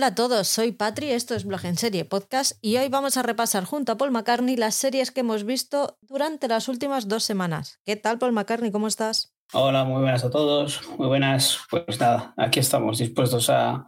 Hola a todos, soy Patri, esto es Blog en Serie Podcast y hoy vamos a repasar junto a Paul McCartney las series que hemos visto durante las últimas dos semanas. ¿Qué tal, Paul McCartney? ¿Cómo estás? Hola, muy buenas a todos, muy buenas. Pues nada, aquí estamos dispuestos a,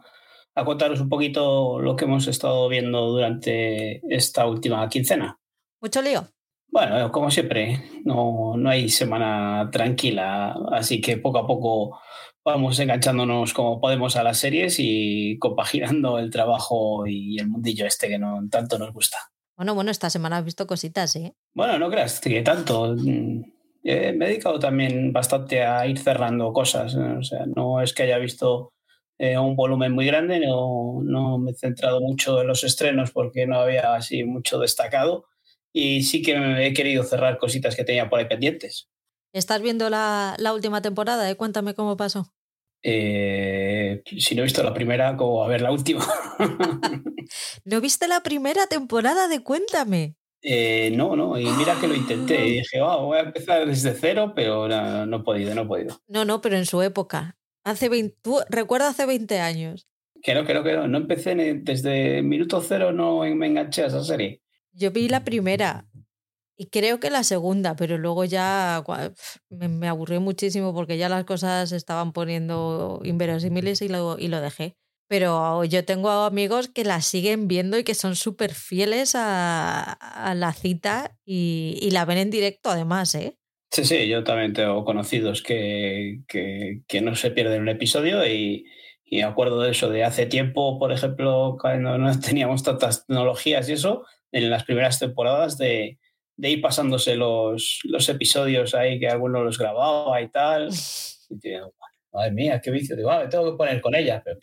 a contaros un poquito lo que hemos estado viendo durante esta última quincena. ¿Mucho lío? Bueno, como siempre, no, no hay semana tranquila, así que poco a poco vamos enganchándonos como podemos a las series y compaginando el trabajo y el mundillo este que no tanto nos gusta. Bueno, bueno, esta semana has visto cositas, ¿eh? Bueno, no creas que tanto. Eh, me he dedicado también bastante a ir cerrando cosas. O sea, no es que haya visto eh, un volumen muy grande, no, no me he centrado mucho en los estrenos porque no había así mucho destacado. Y sí que me he querido cerrar cositas que tenía por ahí pendientes. ¿Estás viendo la, la última temporada? Eh? Cuéntame cómo pasó. Eh, si no he visto la primera, ¿cómo a ver la última? ¿No viste la primera temporada de Cuéntame? Eh, no, no, y mira que lo intenté. Y dije, oh, voy a empezar desde cero, pero no, no he podido, no he podido. No, no, pero en su época. Hace 20, tú recuerda hace 20 años. Que no, que no, que no. No empecé desde minuto cero, no me enganché a esa serie. Yo vi la primera y creo que la segunda, pero luego ya me, me aburrió muchísimo porque ya las cosas se estaban poniendo inverosímiles y lo, y lo dejé. Pero yo tengo amigos que la siguen viendo y que son súper fieles a, a, la cita y, y, la ven en directo además, ¿eh? Sí, sí, yo también tengo conocidos que, que, que no se pierden un episodio y, y me acuerdo de eso de hace tiempo, por ejemplo, cuando no teníamos tantas tecnologías y eso, en las primeras temporadas de, de ir pasándose los, los episodios ahí que alguno los grababa y tal. Y digo, madre mía, qué vicio. Digo, ah, me tengo que poner con ella. Pero,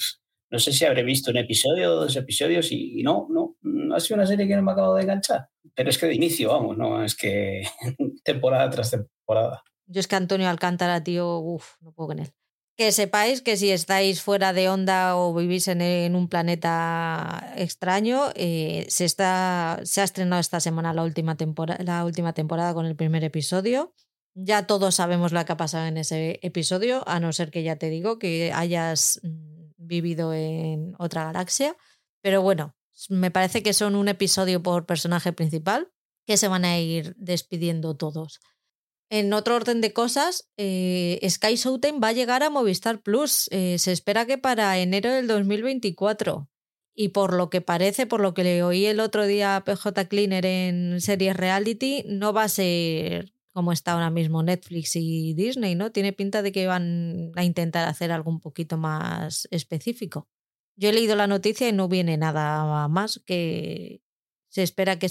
no sé si habré visto un episodio o dos episodios y, y, no, no, no ha sido una serie que no me ha acabado de enganchar. Pero es que de inicio, vamos, no es que temporada tras temporada. Yo es que Antonio Alcántara, tío, uff, no puedo con él. Que sepáis que si estáis fuera de onda o vivís en, un planeta extraño, eh, se, se ha estrenado esta semana la última, temporada, la última temporada con el primer episodio. Ya todos sabemos lo que ha pasado en ese episodio, a no ser que ya te digo que hayas vivido en otra galaxia. Pero bueno, me parece que son un episodio por personaje principal que se van a ir despidiendo todos. En otro orden de cosas, eh, Sky Showtime va a llegar a Movistar Plus. Eh, se espera que para enero del 2024. Y por lo que parece, por lo que le oí el otro día a PJ Cleaner en series reality, no va a ser como está ahora mismo Netflix y Disney, ¿no? Tiene pinta de que van a intentar hacer algo un poquito más específico. Yo he leído la noticia y no viene nada más que se espera que,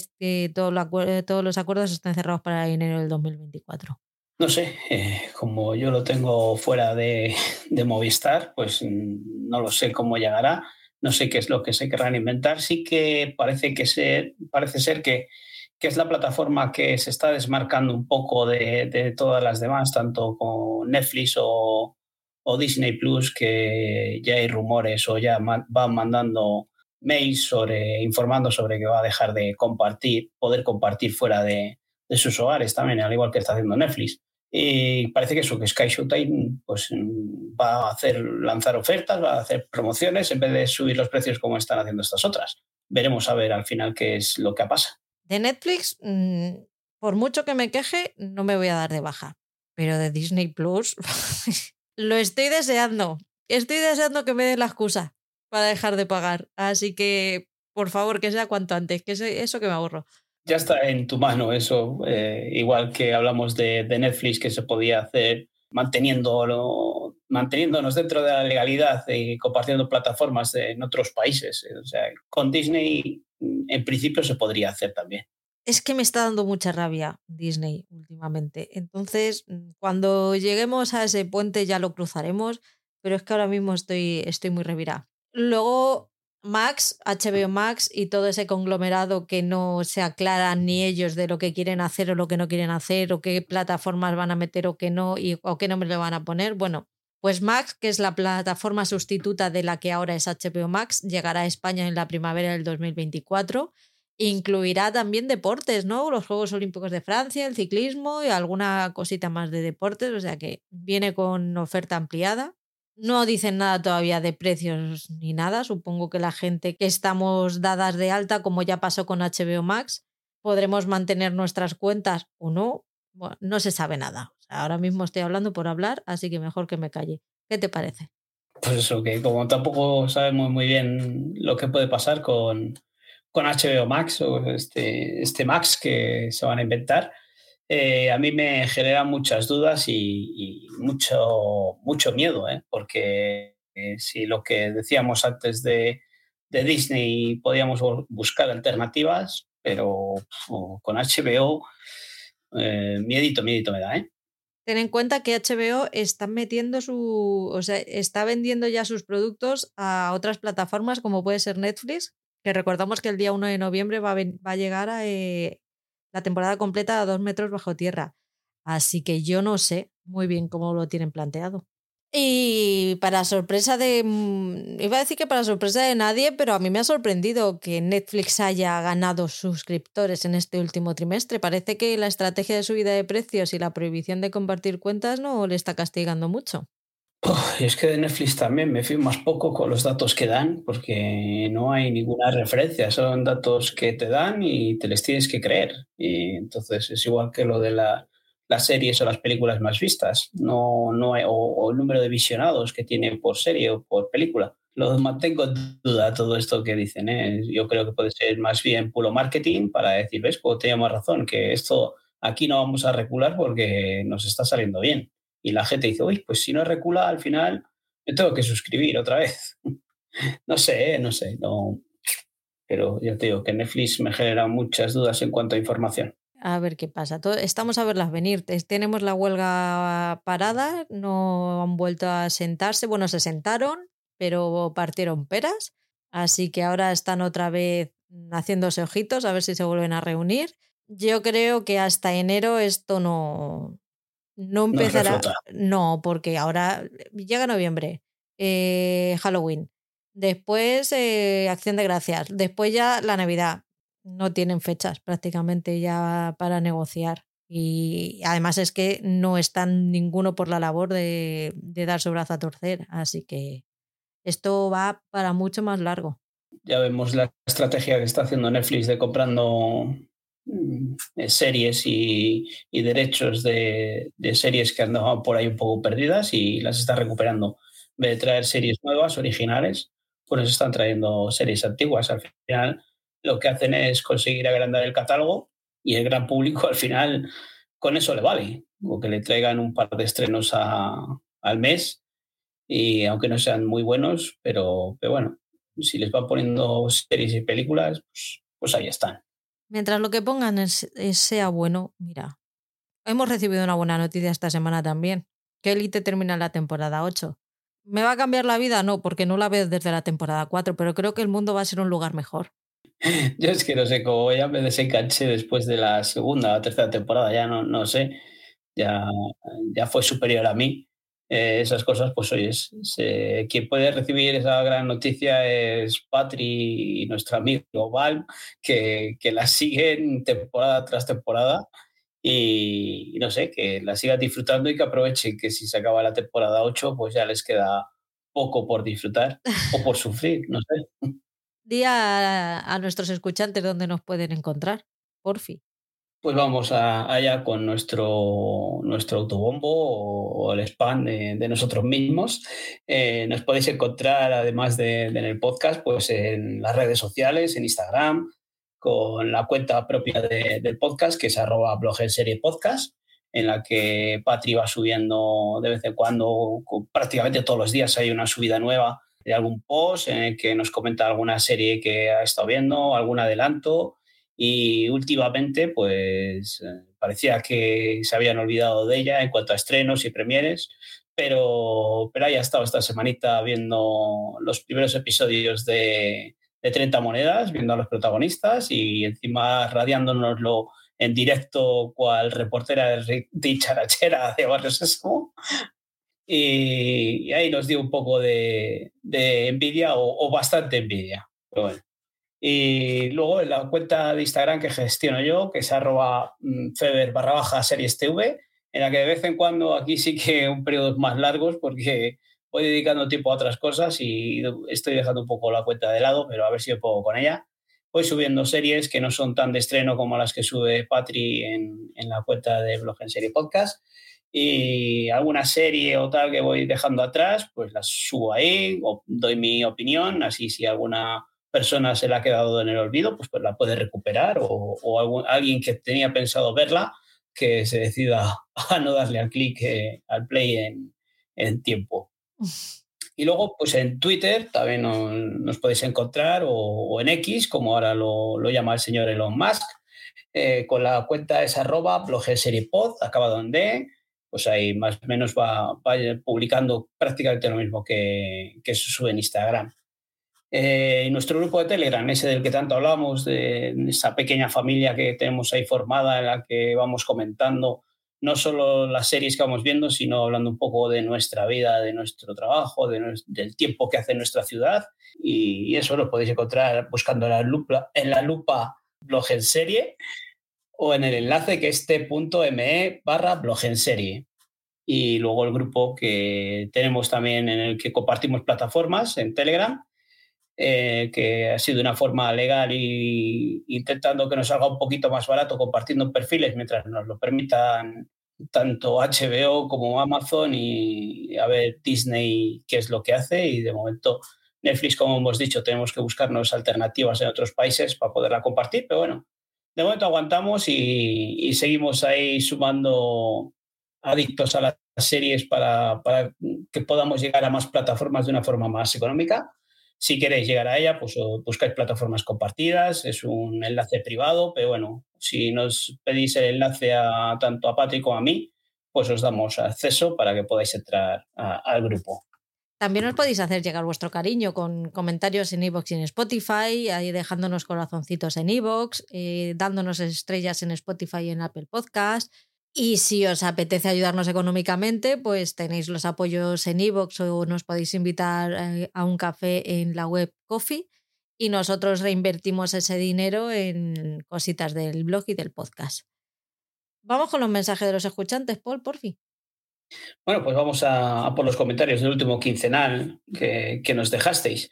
todo lo, todos los acuerdos estén cerrados para enero del 2024. No sé, eh, como yo lo tengo fuera de, Movistar, pues no lo sé cómo llegará, no sé qué es lo que se querrán inventar. Sí que parece, que se, parece ser que que es la plataforma que se está desmarcando un poco de, todas las demás, tanto con Netflix o, Disney Plus, que ya hay rumores o ya van mandando mails sobre, informando sobre que va a dejar de compartir, poder compartir fuera de, sus hogares también, al igual que está haciendo Netflix. Y parece que eso, que Sky Showtime pues, va a hacer lanzar ofertas, va a hacer promociones en vez de subir los precios como están haciendo estas otras. Veremos a ver al final qué es lo que pasa. De Netflix, mmm, por mucho que me queje, no me voy a dar de baja. Pero de Disney Plus, lo estoy deseando. Estoy deseando que me den la excusa para dejar de pagar. Así que, por favor, que sea cuanto antes, que eso que me ahorro. Ya está en tu mano eso, eh, igual que hablamos de, de, Netflix que se podía hacer manteniéndolo, manteniéndonos dentro de la legalidad y compartiendo plataformas en otros países. O sea, con Disney en principio se podría hacer también. Es que me está dando mucha rabia Disney últimamente. Entonces, cuando lleguemos a ese puente ya lo cruzaremos, pero es que ahora mismo estoy, estoy muy revirada. Luego, Max, HBO Max y todo ese conglomerado que no se aclaran ni ellos de lo que quieren hacer o lo que no quieren hacer, o qué plataformas van a meter o qué no, y, o qué nombre le van a poner. Bueno, pues Max, que es la plataforma sustituta de la que ahora es HBO Max, llegará a España en la primavera del 2024. Incluirá también deportes, ¿no? Los Juegos Olímpicos de Francia, el ciclismo y alguna cosita más de deportes, o sea que viene con oferta ampliada. No dicen nada todavía de precios ni nada. Supongo que la gente que estamos dadas de alta, como ya pasó con HBO Max, podremos mantener nuestras cuentas o no. Bueno, no se sabe nada. ahora mismo estoy hablando por hablar, así que mejor que me calle. ¿Qué te parece? Pues eso, que como tampoco sabemos muy bien lo que puede pasar con, con HBO Max o este, este Max que se van a inventar, eh, a mí me genera muchas dudas y, mucho, mucho miedo, ¿eh? porque eh, si lo que decíamos antes de, Disney podíamos buscar alternativas, pero con HBO, miedito, miedito me da, ¿eh? Ten en cuenta que HBO está metiendo su. O sea, está vendiendo ya sus productos a otras plataformas como puede ser Netflix, que recordamos que el día 1 de noviembre va a, llegar a, la temporada completa a dos metros bajo tierra. Así que yo no sé muy bien cómo lo tienen planteado. Y para sorpresa de. Mm, iba a decir que para sorpresa de nadie, pero a mí me ha sorprendido que Netflix haya ganado suscriptores en este último trimestre. Parece que la estrategia de subida de precios y la prohibición de compartir cuentas no le está castigando mucho. Es que de Netflix también me fío más poco con los datos que dan, porque no hay ninguna referencia, son datos que te dan y te les tienes que creer. Y entonces es igual que lo de la, las series o las películas más vistas, no, no hay, o, el número de visionados que tiene por serie o por película. Lo mantengo en duda todo esto que dicen. ¿eh? Yo creo que puede ser más bien puro marketing para decir, ves, pues teníamos razón, que esto aquí no vamos a recular porque nos está saliendo bien y la gente dice, uy, pues si no recula, al final me tengo que suscribir otra vez. no sé, no sé, no. Pero ya te digo que Netflix me genera muchas dudas en cuanto a información. A ver qué pasa. Estamos a verlas venir. Tenemos la huelga parada, no han vuelto a sentarse. Bueno, se sentaron, pero partieron peras. Así que ahora están otra vez haciéndose ojitos a ver si se vuelven a reunir. Yo creo que hasta enero esto no, no empezará. No, porque ahora llega noviembre, eh, Halloween, después eh, Acción de Gracias, después ya la Navidad. No tienen fechas prácticamente ya para negociar. Y además es que no están ninguno por la labor de, de dar su brazo a torcer. Así que esto va para mucho más largo. Ya vemos la estrategia que está haciendo Netflix de comprando series y, derechos de, series que andaban por ahí un poco perdidas y las está recuperando. En vez de traer series nuevas, originales, pues están trayendo series antiguas. Al final lo que hacen es conseguir agrandar el catálogo y el gran público al final con eso le vale. O que le traigan un par de estrenos al mes y aunque no sean muy buenos, pero, pero bueno, si les van poniendo series y películas, pues, pues ahí están. Mientras lo que pongan sea bueno, mira, hemos recibido una buena noticia esta semana también, que Elite termina la temporada 8. ¿Me va a cambiar la vida? No, porque no la veo desde la temporada 4, pero creo que el mundo va a ser un lugar mejor. Yo es que no sé cómo ya me desenganché después de la segunda o tercera temporada, ya no, no sé, ya, ya fue superior a mí. Eh, esas cosas, pues oye, quien puede recibir esa gran noticia es Patri y nuestro amigo Val, que, que la siguen temporada tras temporada y, no sé, que la sigan disfrutando y que aprovechen que si se acaba la temporada 8, pues ya les queda poco por disfrutar o por sufrir, no sé. Día a, a nuestros escuchantes dónde nos pueden encontrar, por fin. Pues vamos allá con nuestro, nuestro autobombo o, el spam de, nosotros mismos. Eh, nos podéis encontrar, además de, en el podcast, pues en las redes sociales, en Instagram, con la cuenta propia del podcast, que es arroba blog serie podcast, en la que Patri va subiendo de vez en cuando, prácticamente todos los días hay una subida nueva de algún post en el que nos comenta alguna serie que ha estado viendo, algún adelanto y últimamente pues eh, parecía que se habían olvidado de ella en cuanto a estrenos y premieres, pero, pero ha estado esta semanita viendo los primeros episodios de, de 30 monedas, viendo a los protagonistas y encima radiándonoslo en directo cual reportera de dicharachera de Barrio Sésamo. Y, ahí nos dio un poco de, de envidia o, o, bastante envidia. Pero bueno. Y luego en la cuenta de Instagram que gestiono yo, que es arroba mm, feber barra baja series TV, en la que de vez en cuando aquí sí que un periodos más largos porque voy dedicando tiempo a otras cosas y estoy dejando un poco la cuenta de lado, pero a ver si me pongo con ella. Voy subiendo series que no son tan de estreno como las que sube Patri en, en la cuenta de Blog en Serie Podcast. Y alguna serie o tal que voy dejando atrás, pues las subo ahí o doy mi opinión, así si alguna persona se la ha quedado en el olvido, pues, pues la puede recuperar o, alguien que tenía pensado verla, que se decida a no darle al clic, eh, al play en, en tiempo. Y luego, pues en Twitter también nos, podéis encontrar o, en X, como ahora lo, llama el señor Elon Musk, eh, con la cuenta es arroba blogenseriepod, acabado en D, pues ahí más o menos va, va publicando prácticamente lo mismo que, que se sube en Instagram. Eh, nuestro grupo de Telegram, ese del que tanto hablamos, de esa pequeña familia que tenemos ahí formada en la que vamos comentando no solo las series que vamos viendo, sino hablando un poco de nuestra vida, de nuestro trabajo, del tiempo que hace nuestra ciudad. Y, eso lo podéis encontrar buscando la lupa, en la lupa blog en serie o en el enlace que es t.me barra blog en serie. Y luego el grupo que tenemos también en el que compartimos plataformas en Telegram, eh, que ha sido una forma legal y intentando que nos salga un poquito más barato compartiendo perfiles mientras nos lo permitan tanto HBO como Amazon y a ver Disney qué es lo que hace. Y de momento Netflix, como hemos dicho, tenemos que buscarnos alternativas en otros países para poderla compartir, pero bueno, de momento aguantamos y, y seguimos ahí sumando adictos a las series para, para que podamos llegar a más plataformas de una forma más económica si queréis llegar a ella, pues buscáis plataformas compartidas, es un enlace privado, pero bueno, si nos pedís el enlace a, tanto a Patrick como a mí, pues os damos acceso para que podáis entrar al grupo. También os podéis hacer llegar vuestro cariño con comentarios en iVoox y en Spotify, ahí dejándonos corazoncitos en iVoox, eh, dándonos estrellas en Spotify y en Apple Podcast, y si os apetece ayudarnos económicamente, pues tenéis los apoyos en iVoox o nos podéis invitar eh, a un café en la web Coffee y nosotros reinvertimos ese dinero en cositas del blog y del podcast. Vamos con los mensajes de los escuchantes, Paul, por fin. Bueno, pues vamos a, por los comentarios del último quincenal que, nos dejasteis.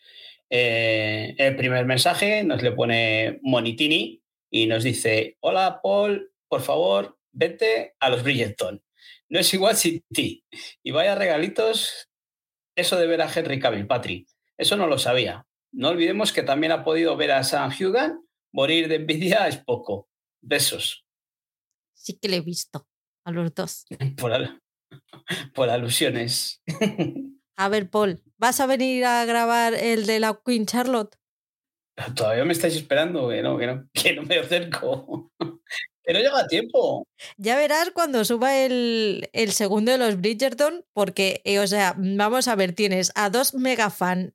Eh, el primer mensaje nos le pone Monitini y nos dice, hola Paul, por favor, vete a los Bridgerton. No es igual sin ti. Y vaya regalitos, eso de ver a Henry Cavill, Patri. Eso no lo sabía. No olvidemos que también ha podido ver a Sam Hugan. Morir de envidia es poco. Besos. Sí que le he visto a los dos. Por, por alusiones. A ver, Paul, ¿vas a venir a grabar el de la Queen Charlotte? Todavía me estáis esperando, que no, que no, que no me acerco. No llega a tiempo. Ya verás cuando suba el, el segundo de los Bridgerton, porque, eh, o sea, vamos a ver, tienes a dos mega fan.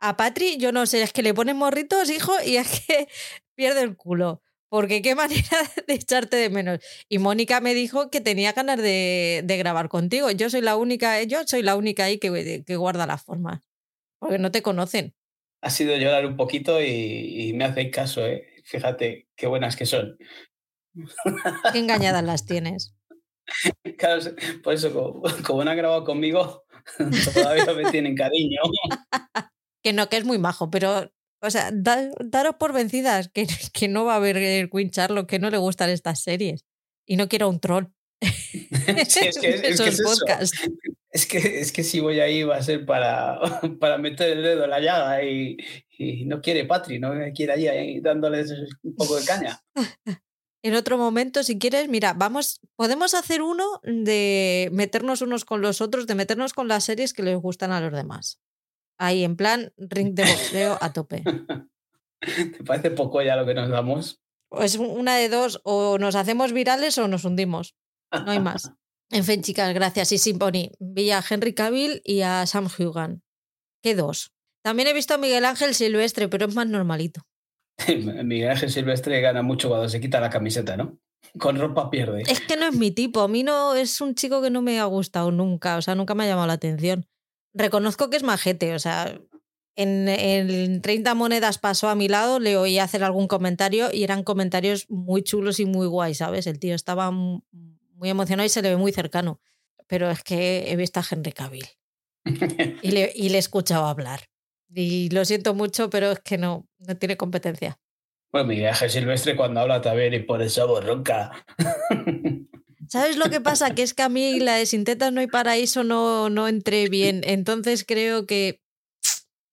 A Patri, yo no sé, es que le ponen morritos, hijo, y es que pierde el culo. Porque qué manera de echarte de menos. Y Mónica me dijo que tenía ganas de, de, grabar contigo. Yo soy la única, yo soy la única ahí que, que guarda la forma. Porque no te conocen. Ha sido llorar un poquito y, y me hacéis caso, ¿eh? Fíjate qué buenas que son. Qué engañadas las tienes. Claro, por eso, como, no han grabado conmigo, todavía me tienen cariño. Que no, que es muy majo, pero, o sea, daros por vencidas, que, que no va a haber el Queen Charlotte, que no le gustan estas series. Y no quiero un troll. es, que, es, que es, que, si voy ahí va a ser para, para meter el dedo en la llaga y, y no quiere Patri, no quiere allí, ahí dándoles un poco de caña. En otro momento, si quieres, mira, vamos, podemos hacer uno de meternos unos con los otros, de meternos con las series que les gustan a los demás. Ahí, en plan, ring de boxeo a tope. ¿Te parece poco ya lo que nos damos? Pues una de dos, o nos hacemos virales o nos hundimos. No hay más. En fin, chicas, gracias. Y Simponi, vi a Henry Cavill y a Sam Hugan. ¿Qué dos? También he visto a Miguel Ángel Silvestre, pero es más normalito. Miguel Ángel Silvestre gana mucho cuando se quita la camiseta, ¿no? Con ropa pierde. Es que no es mi tipo. A mí no es un chico que no me ha gustado nunca. O sea, nunca me ha llamado la atención. Reconozco que es majete. O sea, en, en 30 monedas pasó a mi lado, le oí hacer algún comentario y eran comentarios muy chulos y muy guay, ¿sabes? El tío estaba muy emocionado y se le ve muy cercano. Pero es que he visto a Henry Cavill. y, le, y le he escuchado hablar. Y lo siento mucho, pero es que no, no tiene competencia. Pues mi viaje silvestre cuando habla también y por eso borronca. ¿Sabes lo que pasa? Que es que a mí la de Sin no hay paraíso no, no entré bien. Entonces creo que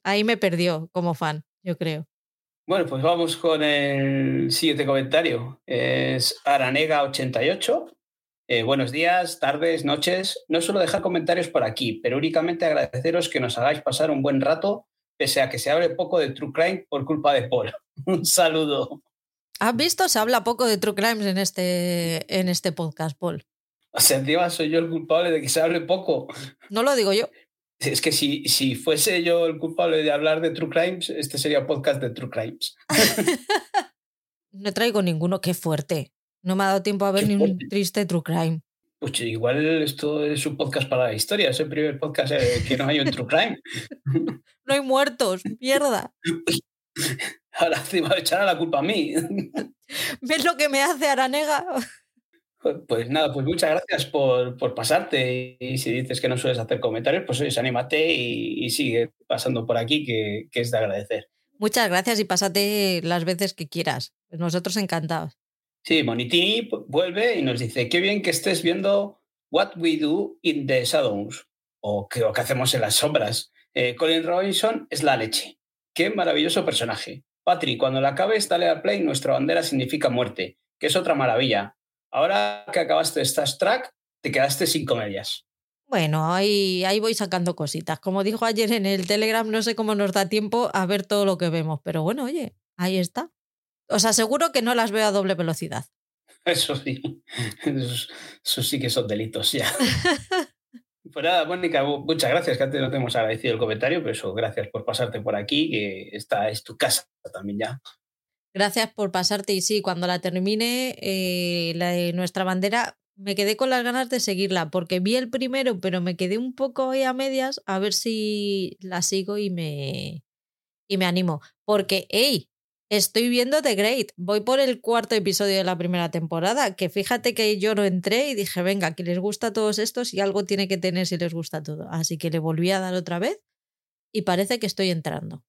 ahí me perdió como fan, yo creo. Bueno, pues vamos con el siguiente comentario. Es Aranega88. Eh, buenos días, tardes, noches. No suelo dejar comentarios por aquí, pero únicamente agradeceros que nos hagáis pasar un buen rato pese a que se hable poco de True Crime por culpa de Paul. Un saludo. ¿Has visto? Se habla poco de True Crimes en este, en este podcast, Paul. O sea, encima soy yo el culpable de que se hable poco. No lo digo yo. Es que si, si fuese yo el culpable de hablar de True Crimes, este sería podcast de True Crimes. no traigo ninguno, qué fuerte. No me ha dado tiempo a ver ni un triste True Crime. Pues igual esto es un podcast para la historia, es el primer podcast eh, que no hay un true crime. no hay muertos, mierda. Ahora encima me echará la culpa a mí. ¿Ves lo que me hace Aranega? Pues nada, pues muchas gracias por, por, pasarte. Y si dices que no sueles hacer comentarios, pues oye, anímate y, sigue pasando por aquí, que, que, es de agradecer. Muchas gracias y pásate las veces que quieras. Nosotros encantados. Sí, Monitini vuelve y nos dice, qué bien que estés viendo What We Do in the Shadows, o qué, que hacemos en las sombras. Eh, Colin Robinson es la leche. Qué maravilloso personaje. Patrick, cuando la acabes, dale al play, nuestra bandera significa muerte, que es otra maravilla. Ahora que acabaste Star Track, te quedaste sin comedias. Bueno, ahí, ahí voy sacando cositas. Como dijo ayer en el Telegram, no sé cómo nos da tiempo a ver todo lo que vemos, pero bueno, oye, ahí está. Os aseguro que no las veo a doble velocidad. Eso sí, eso, sí que son delitos ya. pues nada, Mónica, muchas gracias, que antes no te hemos agradecido el comentario, pero eso, gracias por pasarte por aquí, que esta es tu casa también ya. Gracias por pasarte y sí, cuando la termine, eh, la de nuestra bandera, me quedé con las ganas de seguirla, porque vi el primero, pero me quedé un poco ahí a medias, a ver si la sigo y me, y me animo. Porque, hey, Estoy viendo The Great. Voy por el cuarto episodio de la primera temporada. Que fíjate que yo no entré y dije, venga, que les gusta a todos estos y algo tiene que tener si les gusta todo. Así que le volví a dar otra vez y parece que estoy entrando.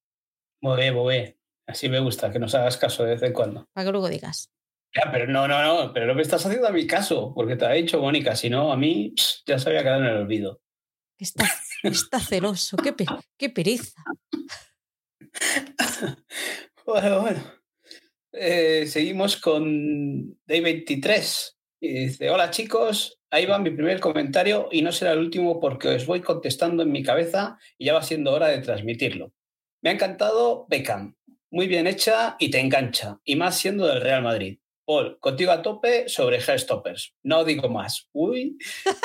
Muy bien, muy bien. Así me gusta, que nos hagas caso de vez en cuando. Para que luego digas. Ya, pero no, no, no, pero no me estás haciendo a mi caso, porque te ha dicho Mónica, si no, a mí ya se había quedado en el olvido. Está, está celoso, qué, qué pereza. Bueno, bueno. Eh, seguimos con Day23. Y dice, hola chicos, ahí va mi primer comentario y no será el último porque os voy contestando en mi cabeza y ya va siendo hora de transmitirlo. Me ha encantado Beckham, muy bien hecha y te engancha, y más siendo del Real Madrid. Paul, contigo a tope sobre Stoppers. No digo más. Uy,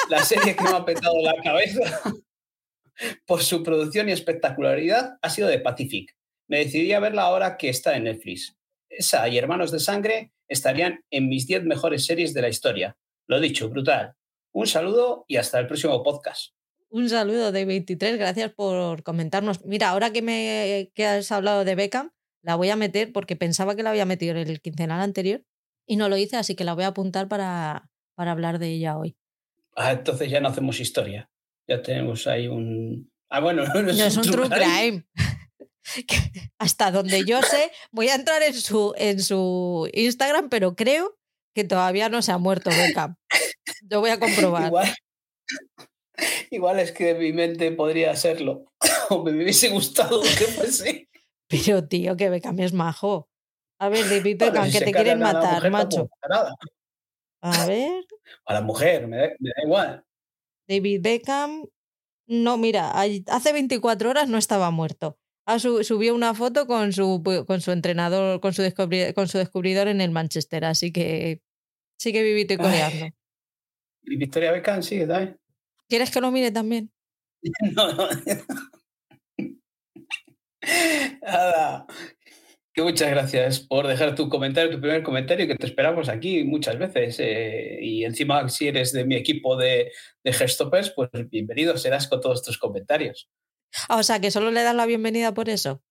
la serie que me ha petado la cabeza por su producción y espectacularidad ha sido de Pacific me decidí a verla ahora que está en Netflix. Esa y Hermanos de Sangre estarían en mis 10 mejores series de la historia. Lo dicho, brutal. Un saludo y hasta el próximo podcast. Un saludo de 23, gracias por comentarnos. Mira, ahora que me que has hablado de Beckham, la voy a meter porque pensaba que la había metido en el quincenal anterior y no lo hice, así que la voy a apuntar para, para hablar de ella hoy. Ah, entonces ya no hacemos historia. Ya tenemos ahí un. Ah, bueno, no es, un, true crime. hasta donde yo sé, voy a entrar en su, en su Instagram, pero creo que todavía no se ha muerto Beckham. Lo voy a comprobar. Igual, es que mi mente podría serlo. O me hubiese gustado que fuese. Pero tío, que Beckham es majo. A ver, David Beckham, que te quieren matar, macho. A ver. A la mujer, me me da igual. David Beckham. No, mira, hace 24 horas no estaba muerto subió una foto con su, con su entrenador, con su, con su descubridor en el Manchester, así que sigue vivito y coreando. Y Victoria Beckham sigue también. ¿Quieres que lo mire también? no, no. Nada. Que muchas gracias por dejar tu comentario, tu primer comentario, que te esperamos aquí muchas veces. Eh, y encima, si eres de mi equipo de, de Gestopers, pues bienvenido serás con todos tus comentarios. Ah, o sea, que solo le dan la bienvenida por eso.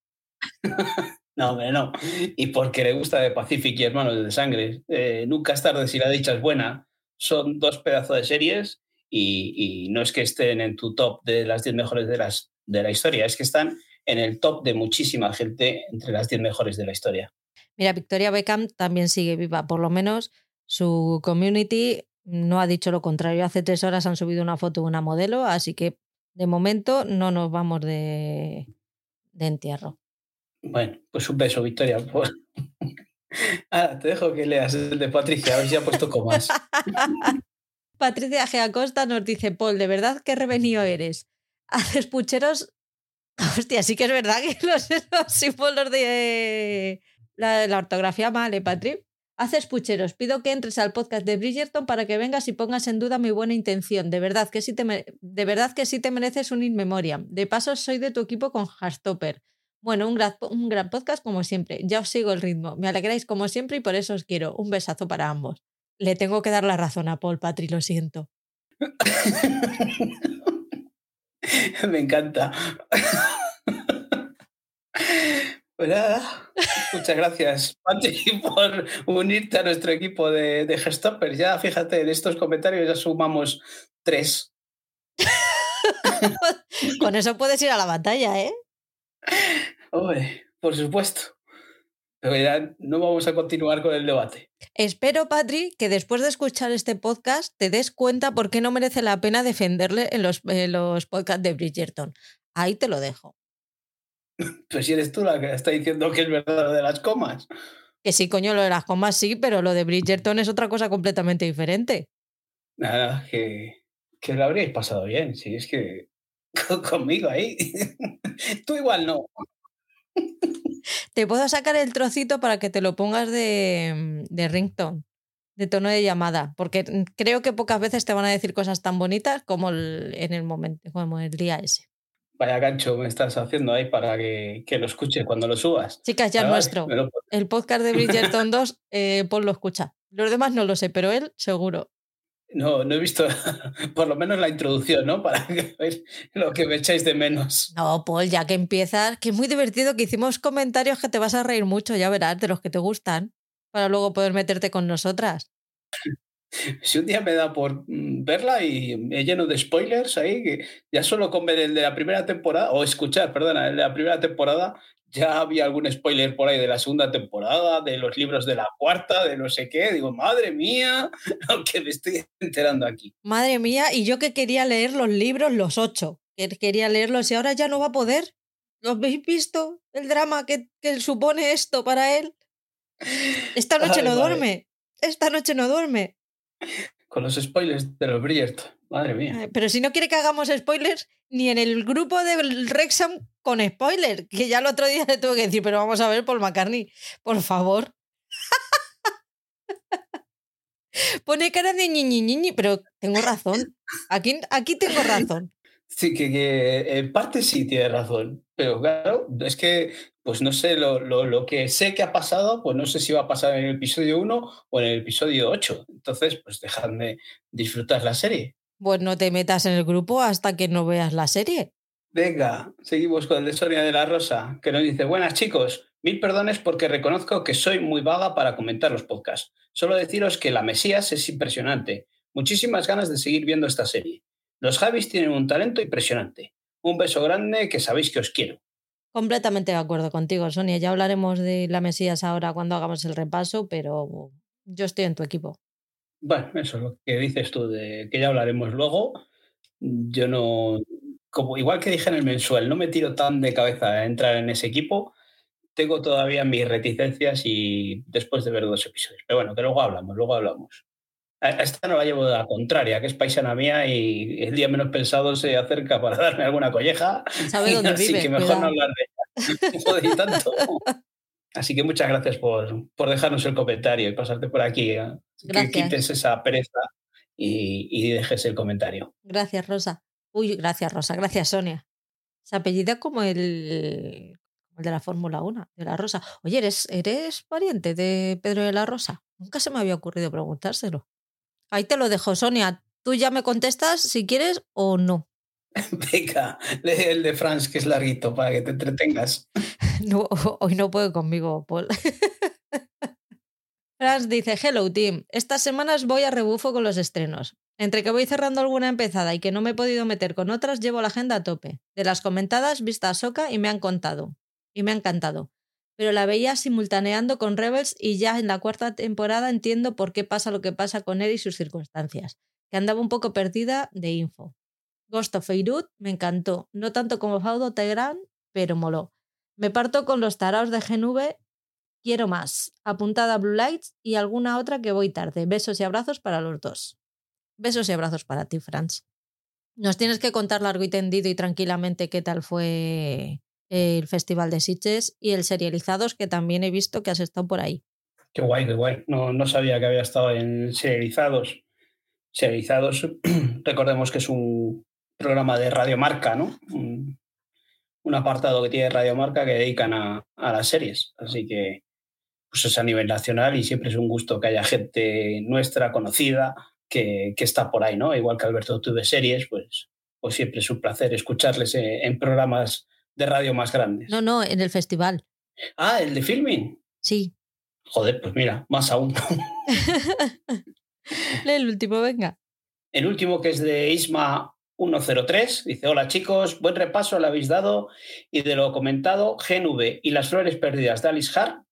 no, hombre, no. Y porque le gusta de Pacific y Hermanos de Sangre. Eh, nunca es tarde si la dicha es buena. Son dos pedazos de series y, no es que estén en tu top de las 10 mejores de, las, de la historia, es que están en el top de muchísima gente entre las 10 mejores de la historia. Mira, Victoria Beckham también sigue viva, por lo menos su community no ha dicho lo contrario. Hace tres horas han subido una foto de una modelo, así que de momento no nos vamos de, de entierro. Bueno, pues un beso, Victoria. Ahora te dejo que leas el de Patricia, a ver si ha puesto comas. Patricia G. Acosta nos dice, Paul, ¿de verdad qué revenido eres? Haces pucheros... Hostia, sí que es verdad que los, símbolos de la, la ortografía vale, Patri. Haces pucheros. Pido que entres al podcast de Bridgerton para que vengas y pongas en duda mi buena intención. De verdad que sí te, de verdad que sí te mereces un in memoriam. De paso, soy de tu equipo con Hardstopper. Bueno, un gran, un gran podcast como siempre. Ya os sigo el ritmo. Me alegráis como siempre y por eso os quiero. Un besazo para ambos. Le tengo que dar la razón a Paul, Patri, lo siento. Me encanta. Pues nada, muchas gracias, Pati, por unirte a nuestro equipo de, de Ya, fíjate, en estos comentarios ya sumamos tres. Con eso puedes ir a la batalla, ¿eh? Hombre, por supuesto. Pero ya no vamos a continuar con el debate. Espero, Patri, que después de escuchar este podcast te des cuenta por qué no merece la pena defenderle en los, en los podcasts de Bridgerton. Ahí te lo dejo. Pues si eres tú la que está diciendo que es verdad lo de las comas. Que sí, coño, lo de las comas sí, pero lo de Bridgerton es otra cosa completamente diferente. Nada, que, que lo habríais pasado bien, si es que conmigo ahí. tú igual no. Te puedo sacar el trocito para que te lo pongas de, de ringtone, de tono de llamada, porque creo que pocas veces te van a decir cosas tan bonitas como en el momento, como el día ese. Vaya gancho me estás haciendo ahí para que, que lo escuche cuando lo subas. Chicas, ya nuestro. El podcast de Bridgerton 2, eh, Paul lo escucha. Los demás no lo sé, pero él seguro. No, no he visto por lo menos la introducción, ¿no? Para que veáis lo que me echáis de menos. No, Paul, ya que empiezas, que es muy divertido que hicimos comentarios que te vas a reír mucho, ya verás, de los que te gustan, para luego poder meterte con nosotras. Si un día me da por mm, verla y me lleno de spoilers ahí, que ya solo con ver el de la primera temporada, o escuchar, perdona, el de la primera temporada, ya había algún spoiler por ahí de la segunda temporada, de los libros de la cuarta, de no sé qué. Digo, madre mía, lo que me estoy enterando aquí. Madre mía, y yo que quería leer los libros, los ocho, que quería leerlos y ahora ya no va a poder. ¿Lo habéis visto? El drama que, que supone esto para él. Esta noche no duerme. Esta noche no duerme. Con los spoilers de los Bridgerton. Madre mía. Pero si no quiere que hagamos spoilers, ni en el grupo del Rexham con spoiler, que ya el otro día le tuve que decir, pero vamos a ver Paul McCartney, por favor. Pone cara de ñi, ñi, pero tengo razón. Aquí, aquí tengo razón. Sí, que, en parte sí tiene razón, pero claro, es que, pues no sé, lo, lo, que sé que ha pasado, pues no sé si va a pasar en el episodio 1 o en el episodio 8. Entonces, pues dejadme disfrutar la serie. Pues no te metas en el grupo hasta que no veas la serie. Venga, seguimos con el de Sonia de la Rosa, que nos dice, buenas chicos, mil perdones porque reconozco que soy muy vaga para comentar los podcasts. Solo deciros que La Mesías es impresionante. Muchísimas ganas de seguir viendo esta serie. Los Javis tienen un talento impresionante. Un beso grande que sabéis que os quiero. Completamente de acuerdo contigo, Sonia. Ya hablaremos de la Mesías ahora cuando hagamos el repaso, pero yo estoy en tu equipo. Bueno, eso es lo que dices tú, de que ya hablaremos luego. Yo no, como igual que dije en el mensual, no me tiro tan de cabeza a entrar en ese equipo. Tengo todavía mis reticencias y después de ver dos episodios. Pero bueno, que luego hablamos, luego hablamos. Esta no la llevo de la contraria, que es paisana mía y el día menos pensado se acerca para darme alguna colleja. ¿Sabe dónde así que mejor no hablar de ella. tanto. Así que muchas gracias por, por, dejarnos el comentario y pasarte por aquí. ¿eh? Que quites esa pereza y, y, dejes el comentario. Gracias, Rosa. Uy, gracias, Rosa. Gracias, Sonia. Se apellida como el, el de la Fórmula 1, de la Rosa. Oye, ¿eres, ¿eres pariente de Pedro de la Rosa? Nunca se me había ocurrido preguntárselo. Ahí te lo dejo, Sonia. Tú ya me contestas si quieres o no. Venga, lee el de Franz, que es larguito, para que te entretengas. No, hoy no puedo conmigo, Paul. Franz dice, hello team, estas semanas voy a rebufo con los estrenos. Entre que voy cerrando alguna empezada y que no me he podido meter con otras, llevo la agenda a tope. De las comentadas, vista a Soca y me han contado. Y me ha encantado. Pero la veía simultaneando con Rebels y ya en la cuarta temporada entiendo por qué pasa lo que pasa con él y sus circunstancias. Que andaba un poco perdida de info. Ghost of Feirut me encantó. No tanto como Faudo Tegrán, pero moló. Me parto con los taraos de GNV. Quiero más. Apuntada Blue Lights y alguna otra que voy tarde. Besos y abrazos para los dos. Besos y abrazos para ti, Franz. Nos tienes que contar largo y tendido y tranquilamente qué tal fue el Festival de Sitges y el Serializados, que también he visto que has estado por ahí. Qué guay, qué guay. No, no sabía que había estado en Serializados. Serializados, recordemos que es un programa de Radiomarca, ¿no? Un, apartado que tiene Radiomarca que dedican a, a las series. Así que pues es a nivel nacional y siempre es un gusto que haya gente nuestra, conocida, que, está por ahí, ¿no? Igual que Alberto tuve series, pues, pues siempre es un placer escucharles en, programas de radio más grandes. No, no, en el festival. Ah, el de filming. Sí. Joder, pues mira, más aún. El último, venga. El último que es de Isma 103, dice, hola chicos, buen repaso le habéis dado y de lo comentado, GNV y las flores perdidas de Alice Hart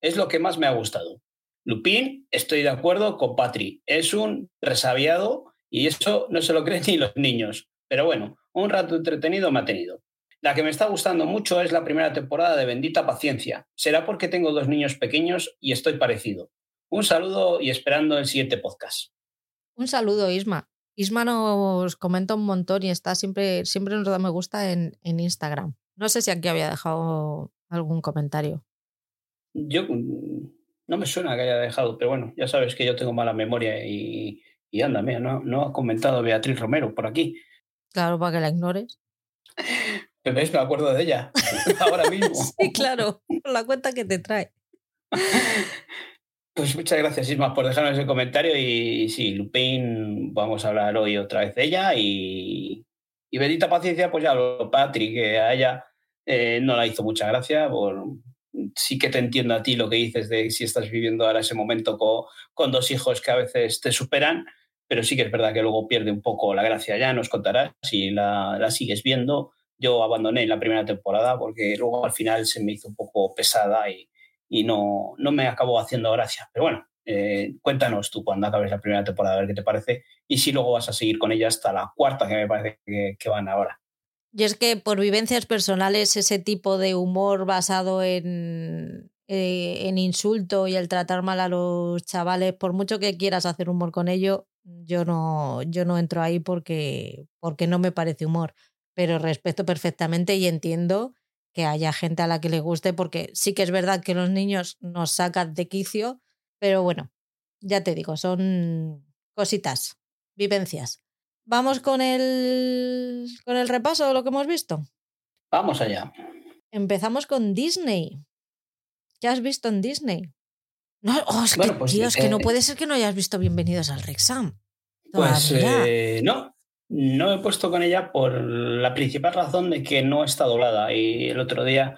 es lo que más me ha gustado. Lupin, estoy de acuerdo con Patri, es un resabiado y eso no se lo creen ni los niños. Pero bueno, un rato entretenido me ha tenido. La que me está gustando mucho es la primera temporada de Bendita Paciencia. Será porque tengo dos niños pequeños y estoy parecido. Un saludo y esperando el siguiente podcast. Un saludo, Isma. Isma nos comenta un montón y está siempre, siempre nos da me gusta en, en Instagram. No sé si aquí había dejado algún comentario. Yo no me suena que haya dejado, pero bueno, ya sabes que yo tengo mala memoria y, y anda, mira, no, no ha comentado Beatriz Romero por aquí. Claro, para que la ignores. ¿Ves? Me acuerdo de ella ahora mismo. sí, claro, por la cuenta que te trae. Pues muchas gracias, Isma, por dejarnos ese comentario. Y sí, Lupin, vamos a hablar hoy otra vez de ella. Y, y bendita paciencia, pues ya lo Patrick, que a ella eh, no la hizo mucha gracia por, sí que te entiendo a ti lo que dices de si estás viviendo ahora ese momento con, dos hijos que a veces te superan, pero sí que es verdad que luego pierde un poco la gracia. Ya nos contarás si la, sigues viendo. Yo abandoné la primera temporada porque luego al final se me hizo un poco pesada y, no, no me acabó haciendo gracia. Pero bueno, eh, cuéntanos tú cuando acabes la primera temporada, a ver qué te parece y si luego vas a seguir con ella hasta la cuarta, que me parece que van ahora. Y es que por vivencias personales ese tipo de humor basado en, eh, en insulto y el tratar mal a los chavales, por mucho que quieras hacer humor con ello, yo no, yo no entro ahí porque, porque no me parece humor. Pero respeto perfectamente y entiendo que haya gente a la que le guste, porque sí que es verdad que los niños nos sacan de quicio, pero bueno, ya te digo, son cositas, vivencias. Vamos con el, con el repaso de lo que hemos visto. Vamos allá. Empezamos con Disney. ¿Qué has visto en Disney? No, oh, es que, pues, que no eh, puede ser que no hayas visto Bienvenidos al Rexam. Pues eh, no, no he puesto con ella por la principal razón de que no está doblada. Y el otro día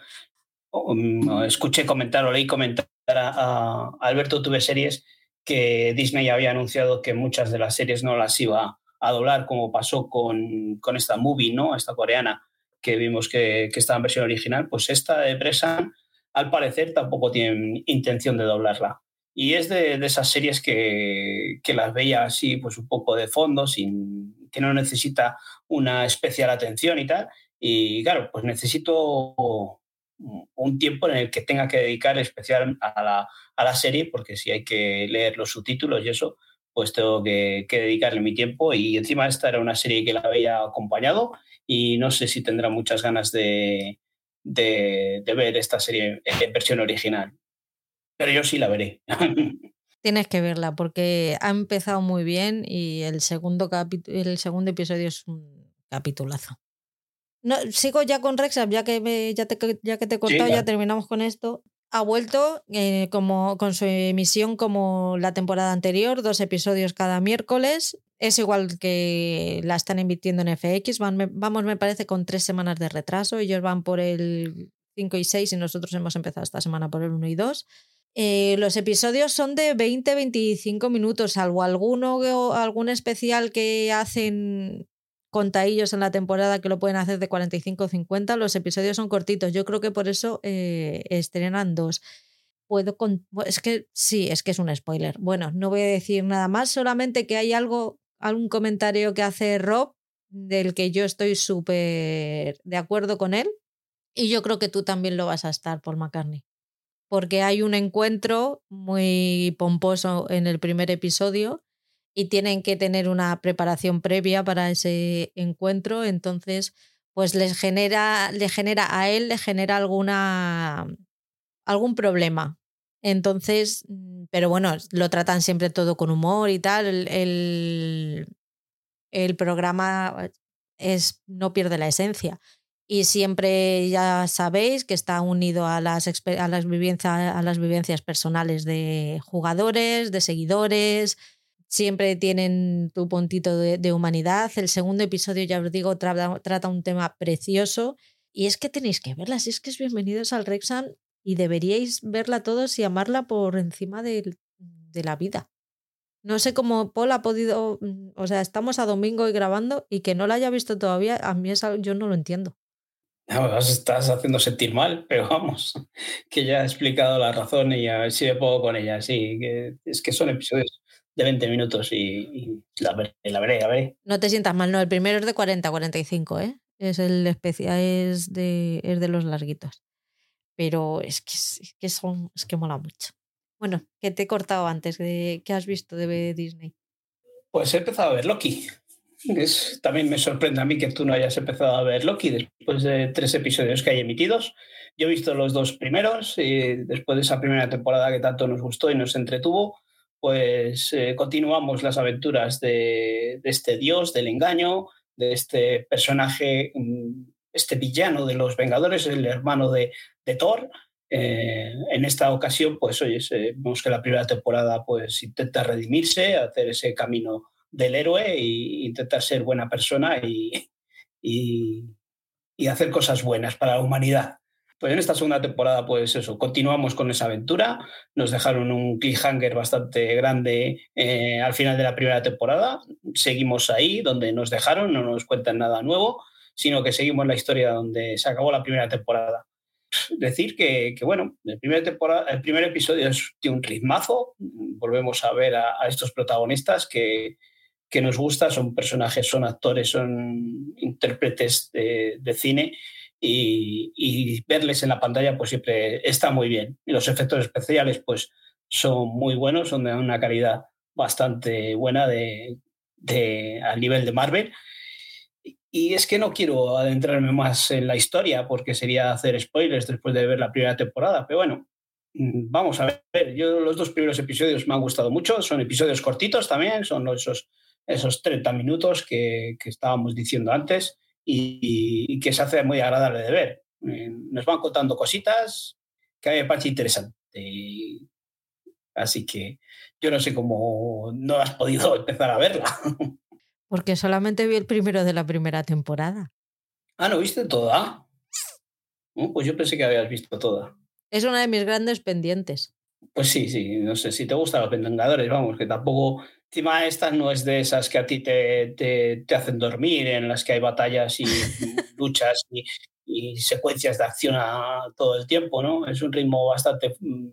um, escuché comentar o leí comentar a, Alberto Tuve Series que Disney había anunciado que muchas de las series no las iba a doblar como pasó con, con esta movie, ¿no? Esta coreana que vimos que, que estaba en versión original, pues esta de Bresan al parecer tampoco tienen intención de doblarla. Y es de, de esas series que, que, las veía así, pues un poco de fondo, sin, que no necesita una especial atención y tal. Y claro, pues necesito un tiempo en el que tenga que dedicar especial a la, a la serie, porque si hay que leer los subtítulos y eso, pues tengo que, dedicarle mi tiempo y encima esta era una serie que la había acompañado y no sé si tendrá muchas ganas de, de, ver esta serie en versión original. Pero yo sí la veré. Tienes que verla porque ha empezado muy bien y el segundo, el segundo episodio es un capitulazo. No, sigo ya con Rex, ya que, ya, te, ya que te he contado, ya terminamos con esto ha vuelto eh, como, con su emisión como la temporada anterior, dos episodios cada miércoles. Es igual que la están emitiendo en FX. vamos, me parece, con tres semanas de retraso. Ellos van por el 5 y 6 y nosotros hemos empezado esta semana por el 1 y 2. Eh, los episodios son de 20-25 minutos, salvo alguno algún especial que hacen contadillos en la temporada que lo pueden hacer de 45 o 50. Los episodios son cortitos. Yo creo que por eso eh, estrenan dos. Puedo es que sí, es que es un spoiler. Bueno, no voy a decir nada más, solamente que hay algo, algún comentario que hace Rob del que yo estoy súper de acuerdo con él. Y yo creo que tú también lo vas a estar, Paul McCartney porque hay un encuentro muy pomposo en el primer episodio y tienen que tener una preparación previa para ese encuentro, entonces pues les genera, le genera a él, le genera alguna algún problema. Entonces, mm, pero bueno, lo tratan siempre todo con humor y tal. El, el programa es, no pierde la esencia y siempre ya sabéis que está unido a las, a las, vivencias, a las vivencias personales de jugadores, de seguidores. Siempre tienen tu puntito de, humanidad. El segundo episodio, ya os digo, trata, un tema precioso. Y es que tenéis que verla, si es que es bienvenidos al Rexham y deberíais verla todos y amarla por encima de, la vida. No sé cómo Paul ha podido, o sea, estamos a domingo y grabando y que no la haya visto todavía, a mí es, yo no lo entiendo. Estás haciendo sentir mal, pero vamos, que ya he explicado la razón y a ver si me puedo con ella. Sí, que es que son episodios de 20 minutos y, la, veré, la veré, la veré. No te sientas mal, no, el primero es de 40 45, ¿eh? Es el especial, es de, es de los larguitos. Pero es que, es que son, es que mola mucho. Bueno, ¿qué te he cortado antes? De, ¿Qué has visto de Disney? Pues he empezado a ver Loki. Es, también me sorprende a mí que tú no hayas empezado a ver Loki después de tres episodios que hay emitidos. Yo he visto los dos primeros y después de esa primera temporada que tanto nos gustó y nos entretuvo, pues eh, continuamos las aventuras de, este dios del engaño, de este personaje, mm, este villano de los Vengadores, el hermano de, Thor. Eh, en esta ocasión, pues oye, vemos que la primera temporada pues intenta redimirse, hacer ese camino del héroe e intentar ser buena persona y, y, hacer cosas buenas para la humanidad. Pues en esta segunda temporada, pues eso, continuamos con esa aventura. Nos dejaron un cliffhanger bastante grande eh, al final de la primera temporada. Seguimos ahí donde nos dejaron, no nos cuentan nada nuevo, sino que seguimos la historia donde se acabó la primera temporada. Decir que, bueno, el primer, temporada, el primer episodio es de un ritmazo. Volvemos a ver a estos protagonistas que, que nos gusta, son personajes, son actores, son intérpretes de, cine y, verles en la pantalla pues siempre está muy bien. Y los efectos especiales pues son muy buenos, son de una calidad bastante buena de, de, al nivel de Marvel. Y es que no quiero adentrarme más en la historia porque sería hacer spoilers después de ver la primera temporada, pero bueno, vamos a ver. Yo los dos primeros episodios me han gustado mucho, son episodios cortitos también, son esos esos 30 minutos que, estábamos diciendo antes y, que se hace muy agradable de ver. Eh, nos van contando cositas que a mí me parece interesante. Así que yo no sé cómo no has podido empezar a verla. Porque solamente vi el primero de la primera temporada. Ah, ¿no viste toda? pues yo pensé que habías visto toda. Es una de mis grandes pendientes. Pues sí, sí, no sé si te gustan los Vengadores, vamos, que tampoco Encima esta no es de esas que a ti te, te, hacen dormir, en las que hay batallas y luchas y, y, secuencias de acción a todo el tiempo, ¿no? Es un ritmo bastante, mm,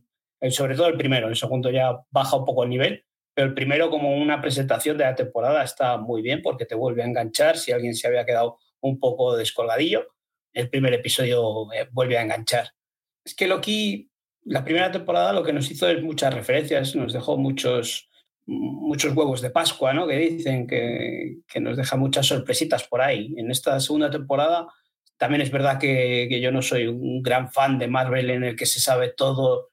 sobre todo el primero, el segundo ya baja un poco el nivel, pero el primero como una presentación de la temporada está muy bien porque te vuelve a enganchar si alguien se había quedado un poco descolgadillo, el primer episodio eh, vuelve a enganchar. Es que Loki, la primera temporada lo que nos hizo es muchas referencias, nos dejó muchos muchos huevos de Pascua, ¿no? Que dicen que, nos deja muchas sorpresitas por ahí. En esta segunda temporada también es verdad que, yo no soy un gran fan de Marvel en el que se sabe todo,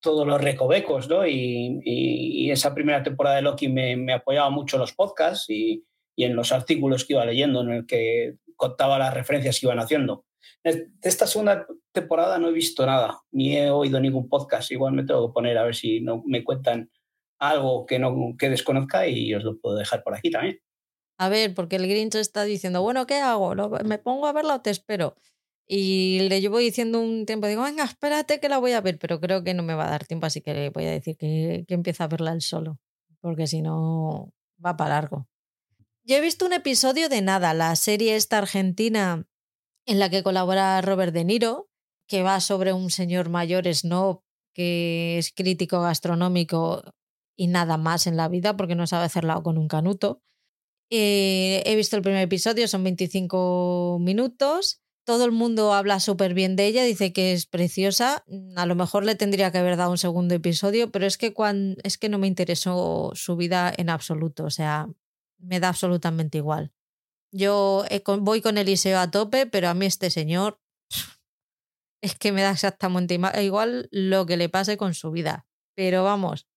todos los recovecos, ¿no? Y, esa primera temporada de Loki me, apoyaba mucho en los podcasts y, y, en los artículos que iba leyendo en el que contaba las referencias que iban haciendo. De esta segunda temporada no he visto nada, ni he oído ningún podcast. Igual me tengo que poner a ver si no me cuentan algo que, no, que desconozca y os lo puedo dejar por aquí también. A ver, porque el Grinch está diciendo, bueno, ¿qué hago? ¿Me pongo a verla o te espero? Y le llevo diciendo un tiempo, digo, venga, espérate que la voy a ver, pero creo que no me va a dar tiempo, así que le voy a decir que, que empiece a verla él solo, porque si no va para largo. Yo he visto un episodio de Nada, la serie esta argentina en la que colabora Robert De Niro, que va sobre un señor mayor snob que es crítico gastronómico y nada más en la vida porque no sabe hacerlo con un canuto. Eh, he visto el primer episodio, son 25 minutos. Todo el mundo habla súper bien de ella, dice que es preciosa. A lo mejor le tendría que haber dado un segundo episodio, pero es que, cuando, es que no me interesó su vida en absoluto. O sea, me da absolutamente igual. Yo voy con Eliseo a tope, pero a mí este señor es que me da exactamente igual lo que le pase con su vida. Pero vamos,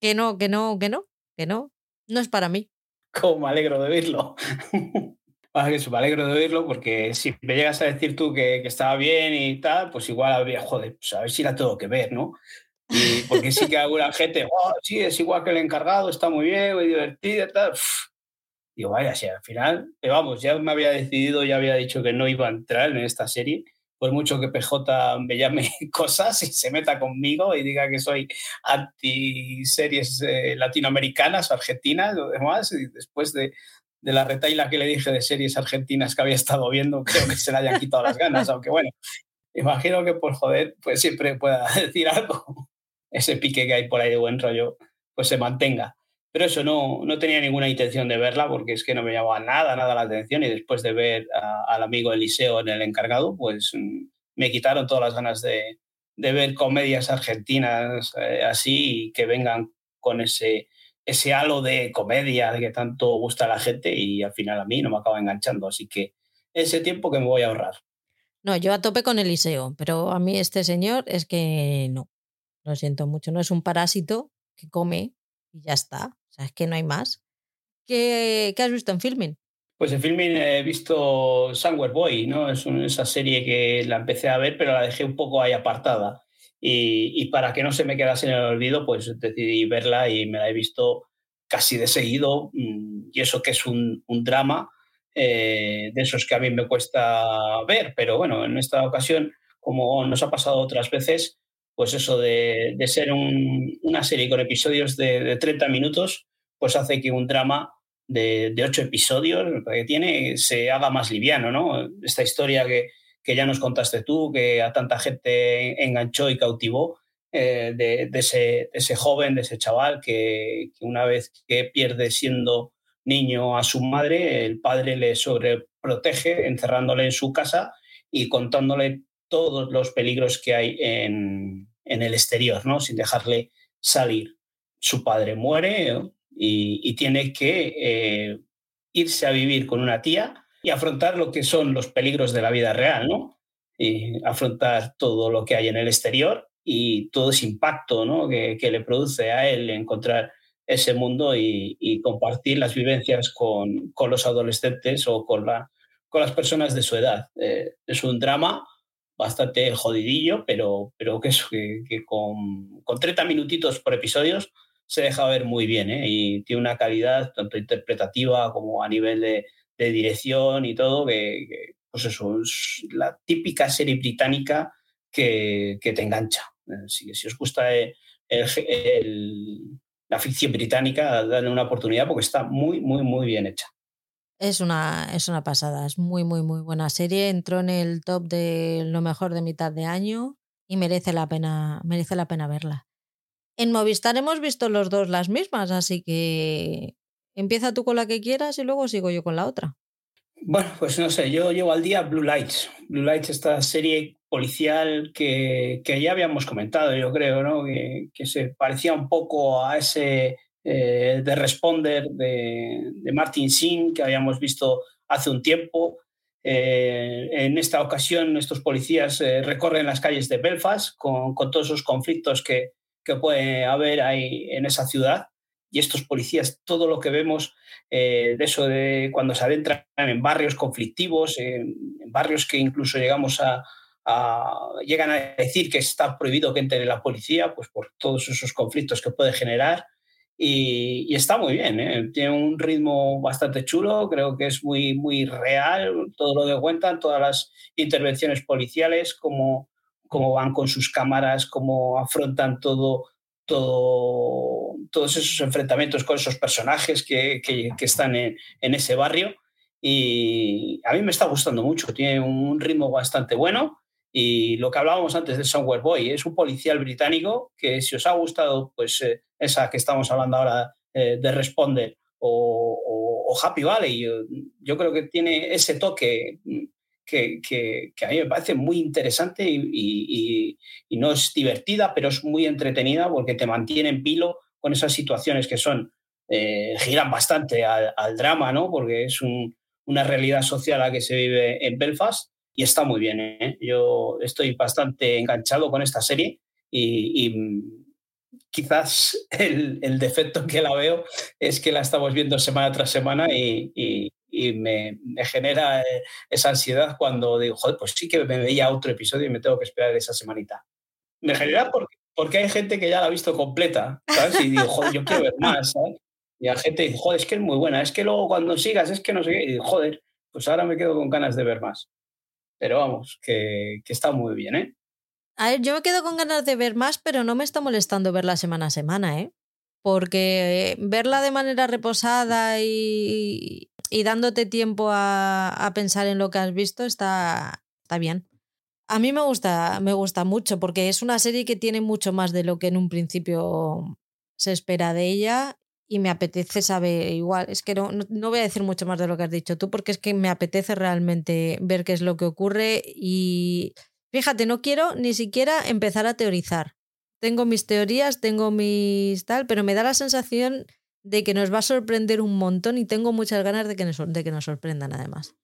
que no, que no, que no, que no, no es para mí. Como me alegro de oírlo. me alegro de oírlo porque si me llegas a decir tú que, que estaba bien y tal, pues igual habría, joder, pues a ver si la tengo que ver, ¿no? Y porque sí que alguna gente, oh, sí, es igual que el encargado, está muy bien, muy divertido y tal. Digo, vaya, si al final, pero vamos, ya me había decidido, ya había dicho que no iba a entrar en esta serie por mucho que PJ me llame cosas y se meta conmigo y diga que soy anti series eh, latinoamericanas, argentinas o demás, y después de, de la retaila que le dije de series argentinas que había estado viendo, creo que se le hayan quitado las ganas, aunque bueno, imagino que por joder, pues siempre pueda decir algo, ese pique que hay por ahí de buen rollo, pues se mantenga. Pero eso no, no tenía ninguna intención de verla porque es que no me llamaba nada, nada la atención y después de ver al amigo Eliseo en el encargado, pues mm, me quitaron todas las ganas de, de ver comedias argentinas eh, así y que vengan con ese, ese halo de comedia que tanto gusta a la gente y al final a mí no me acaba enganchando. Así que ese tiempo que me voy a ahorrar. No, yo a tope con Eliseo, pero a mí este señor es que no. Lo siento mucho, no es un parásito que come y ya está. Es que no hay más. ¿Qué, has visto en filming? Pues en filming he visto Somewhere Boy, ¿no? Es esa serie que la empecé a ver, pero la dejé un poco ahí apartada. Y, y, para que no se me quedase en el olvido, pues decidí verla y me la he visto casi de seguido. Mm, y eso que es un, drama eh, de esos que a mí me cuesta ver, pero bueno, en esta ocasión, como nos ha pasado otras veces, pues eso de, de ser un, una serie con episodios de, de, 30 minutos, pues hace que un drama de, de 8 episodios que tiene se haga más liviano, ¿no? Esta historia que, que ya nos contaste tú, que a tanta gente enganchó y cautivó, eh, de, ese, ese, joven, de ese chaval, que, que, una vez que pierde siendo niño a su madre, el padre le sobreprotege encerrándole en su casa y contándole todos los peligros que hay en, en el exterior, ¿no? sin dejarle salir. Su padre muere y, tiene que eh, irse a vivir con una tía y afrontar lo que son los peligros de la vida real, ¿no? Y afrontar todo lo que hay en el exterior y todo ese impacto ¿no? que, le produce a él encontrar ese mundo y, compartir las vivencias con, con, los adolescentes o con, la, con las personas de su edad. Eh, es un drama bastante jodidillo, pero, pero que, es, que con, con, 30 minutitos por episodios se deja ver muy bien ¿eh? y tiene una calidad tanto interpretativa como a nivel de, dirección y todo, que, pues eso, es la típica serie británica que, que te engancha. Si, si os gusta el, la ficción británica, darle una oportunidad porque está muy, muy, muy bien hecha. Es una, es una pasada, es muy, muy, muy buena serie. Entró en el top de lo mejor de mitad de año y merece la pena, merece la pena verla. En Movistar hemos visto los dos las mismas, así que empieza tú con la que quieras y luego sigo yo con la otra. Bueno, pues no sé, yo llevo al día Blue Lights. Blue Lights, esta serie policial que, ya habíamos comentado, yo creo, ¿no? que, se parecía un poco a ese eh, de Responder de, Martin Sin que habíamos visto hace un tiempo. Eh, en esta ocasión, estos policías eh, recorren las calles de Belfast con todos esos conflictos que, que, puede haber ahí en esa ciudad. Y estos policías, todo lo que vemos eh, de eso de cuando se adentran en barrios conflictivos, en, barrios que incluso llegamos a, llegan a decir que está prohibido que entre la policía, pues por todos esos conflictos que puede generar y, está muy bien, ¿eh? tiene un ritmo bastante chulo, creo que es muy, muy real todo lo que cuentan, todas las intervenciones policiales, cómo, cómo van con sus cámaras, cómo afrontan todo, todo, todos esos enfrentamientos con esos personajes que, que, están en, en, ese barrio. Y a mí me está gustando mucho, tiene un ritmo bastante bueno. Y lo que hablábamos antes de Somewhere Boy, es un policial británico que si os ha gustado, pues eh, esa que estamos hablando ahora eh, de Responder o, Happy Valley, yo, yo, creo que tiene ese toque que, que, que, a mí me parece muy interesante y, y, y, no es divertida, pero es muy entretenida porque te mantiene en pilo con esas situaciones que son, eh, giran bastante al, al, drama, ¿no? Porque es un, una realidad social a la que se vive en Belfast y está muy bien. ¿eh? Yo estoy bastante enganchado con esta serie y, y quizás el, el, defecto que la veo es que la estamos viendo semana tras semana y, y, y me, genera eh, esa ansiedad cuando digo, joder, pues sí que me veía otro episodio y me tengo que esperar esa semanita. Me genera porque, porque hay gente que ya la ha visto completa, ¿sabes? Y digo, joder, yo quiero ver más. Y la gente dice, joder, es que es muy buena, es que luego cuando sigas, es que no sé qué, y digo, joder, pues ahora me quedo con ganas de ver más. Pero vamos, que, que está muy bien, ¿eh? A ver, yo me quedo con ganas de ver más, pero no me está molestando verla semana a semana, ¿eh? Porque verla de manera reposada y, y dándote tiempo a, a, pensar en lo que has visto está, está bien. A mí me gusta, me gusta mucho porque es una serie que tiene mucho más de lo que en un principio se espera de ella y me apetece saber igual. Es que no, no, voy a decir mucho más de lo que has dicho tú porque es que me apetece realmente ver qué es lo que ocurre y Fíjate, no quiero ni siquiera empezar a teorizar. Tengo mis teorías, tengo mis tal, pero me da la sensación de que nos va a sorprender un montón y tengo muchas ganas de que nos, de que nos sorprendan además.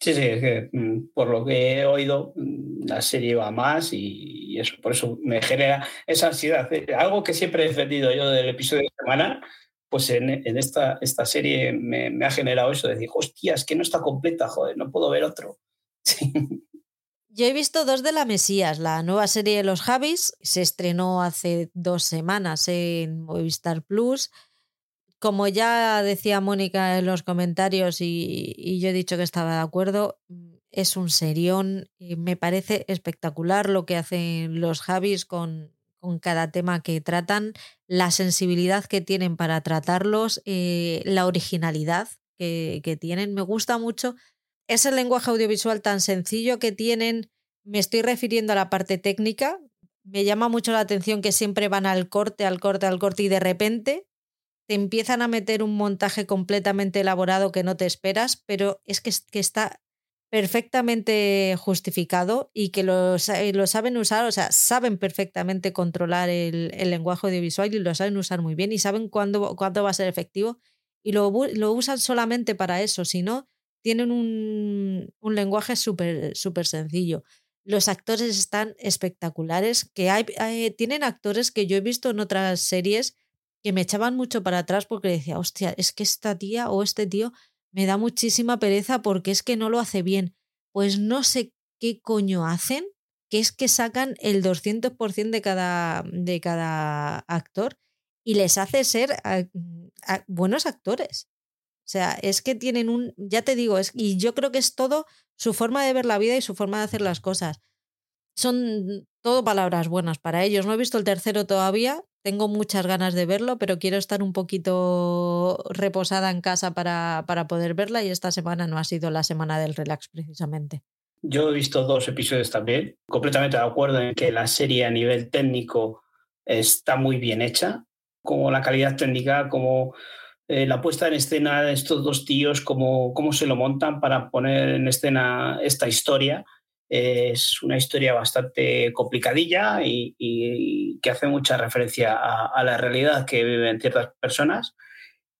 Sí, sí, es que mm, por lo que he oído, mm, la serie va más y eso, por eso me genera esa ansiedad. Eh, algo que siempre he defendido yo del episodio de semana, pues en, en esta, esta serie me, me, ha generado eso de decir, hostia, es que no está completa, joder, no puedo ver otro. Sí. Yo he visto dos de la Mesías, la nueva serie de los Javis, se estrenó hace dos semanas en Movistar Plus. Como ya decía Mónica en los comentarios y, yo he dicho que estaba de acuerdo, es un serión, me parece espectacular lo que hacen los Javis con, con cada tema que tratan, la sensibilidad que tienen para tratarlos, eh, la originalidad que, que tienen. Me gusta mucho ese lenguaje audiovisual tan sencillo que tienen, me estoy refiriendo a la parte técnica, me llama mucho la atención que siempre van al corte, al corte, al corte y de repente te empiezan a meter un montaje completamente elaborado que no te esperas, pero es que, está perfectamente justificado y que lo, lo, saben usar, o sea, saben perfectamente controlar el, lenguaje audiovisual y lo saben usar muy bien y saben cuándo, cuándo va a ser efectivo y lo, lo usan solamente para eso, si no, tienen un, un lenguaje súper super sencillo. Los actores están espectaculares, que hay, hay, tienen actores que yo he visto en otras series que me echaban mucho para atrás porque decía, hostia, es que esta tía o este tío me da muchísima pereza porque es que no lo hace bien. Pues no sé qué coño hacen, que es que sacan el 200% de cada, de cada actor y les hace ser buenos actores. O sea, es que tienen un, ya te digo, es, y yo creo que es todo su forma de ver la vida y su forma de hacer las cosas. Son todo palabras buenas para ellos. No he visto el tercero todavía, tengo muchas ganas de verlo, pero quiero estar un poquito reposada en casa para, para poder verla y esta semana no ha sido la semana del relax precisamente. Yo he visto dos episodios también, completamente de acuerdo en que la serie a nivel técnico está muy bien hecha, como la calidad técnica, como eh, la puesta en escena de estos dos tíos, cómo, cómo se lo montan para poner en escena esta historia. Es una historia bastante complicadilla y, y que hace mucha referencia a, a, la realidad que viven ciertas personas.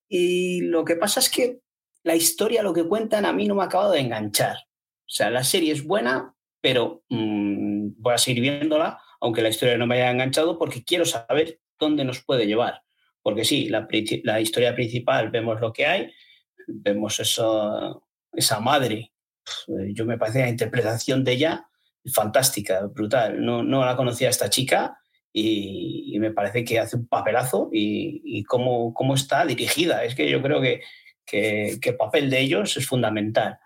Y lo que pasa es que la historia, lo que cuentan, a mí no me ha acabado de enganchar. O sea, la serie es buena, pero mmm, voy a seguir viéndola, aunque la historia no me haya enganchado, porque quiero saber dónde nos puede llevar. Porque sí, la, la, historia principal vemos lo que hay, vemos eso, esa madre. Yo me parece la interpretación de ella fantástica, brutal. No, no la conocía esta chica y, me parece que hace un papelazo y, y cómo, cómo, está dirigida. Es que yo creo que, que, que, el papel de ellos es fundamental.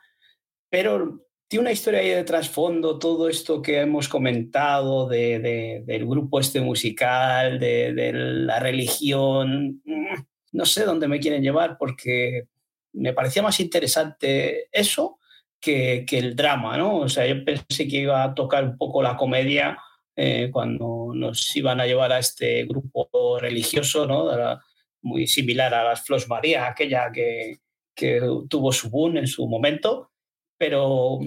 Pero tiene una historia ahí de trasfondo, todo esto que hemos comentado de, de, del grupo este musical, de, de, la religión. Mm, no sé dónde me quieren llevar porque me parecía más interesante eso que, que el drama, ¿no? O sea, yo pensé que iba a tocar un poco la comedia eh, cuando nos iban a llevar a este grupo religioso, ¿no? muy similar a las Flos María, aquella que, que tuvo su boom en su momento, pero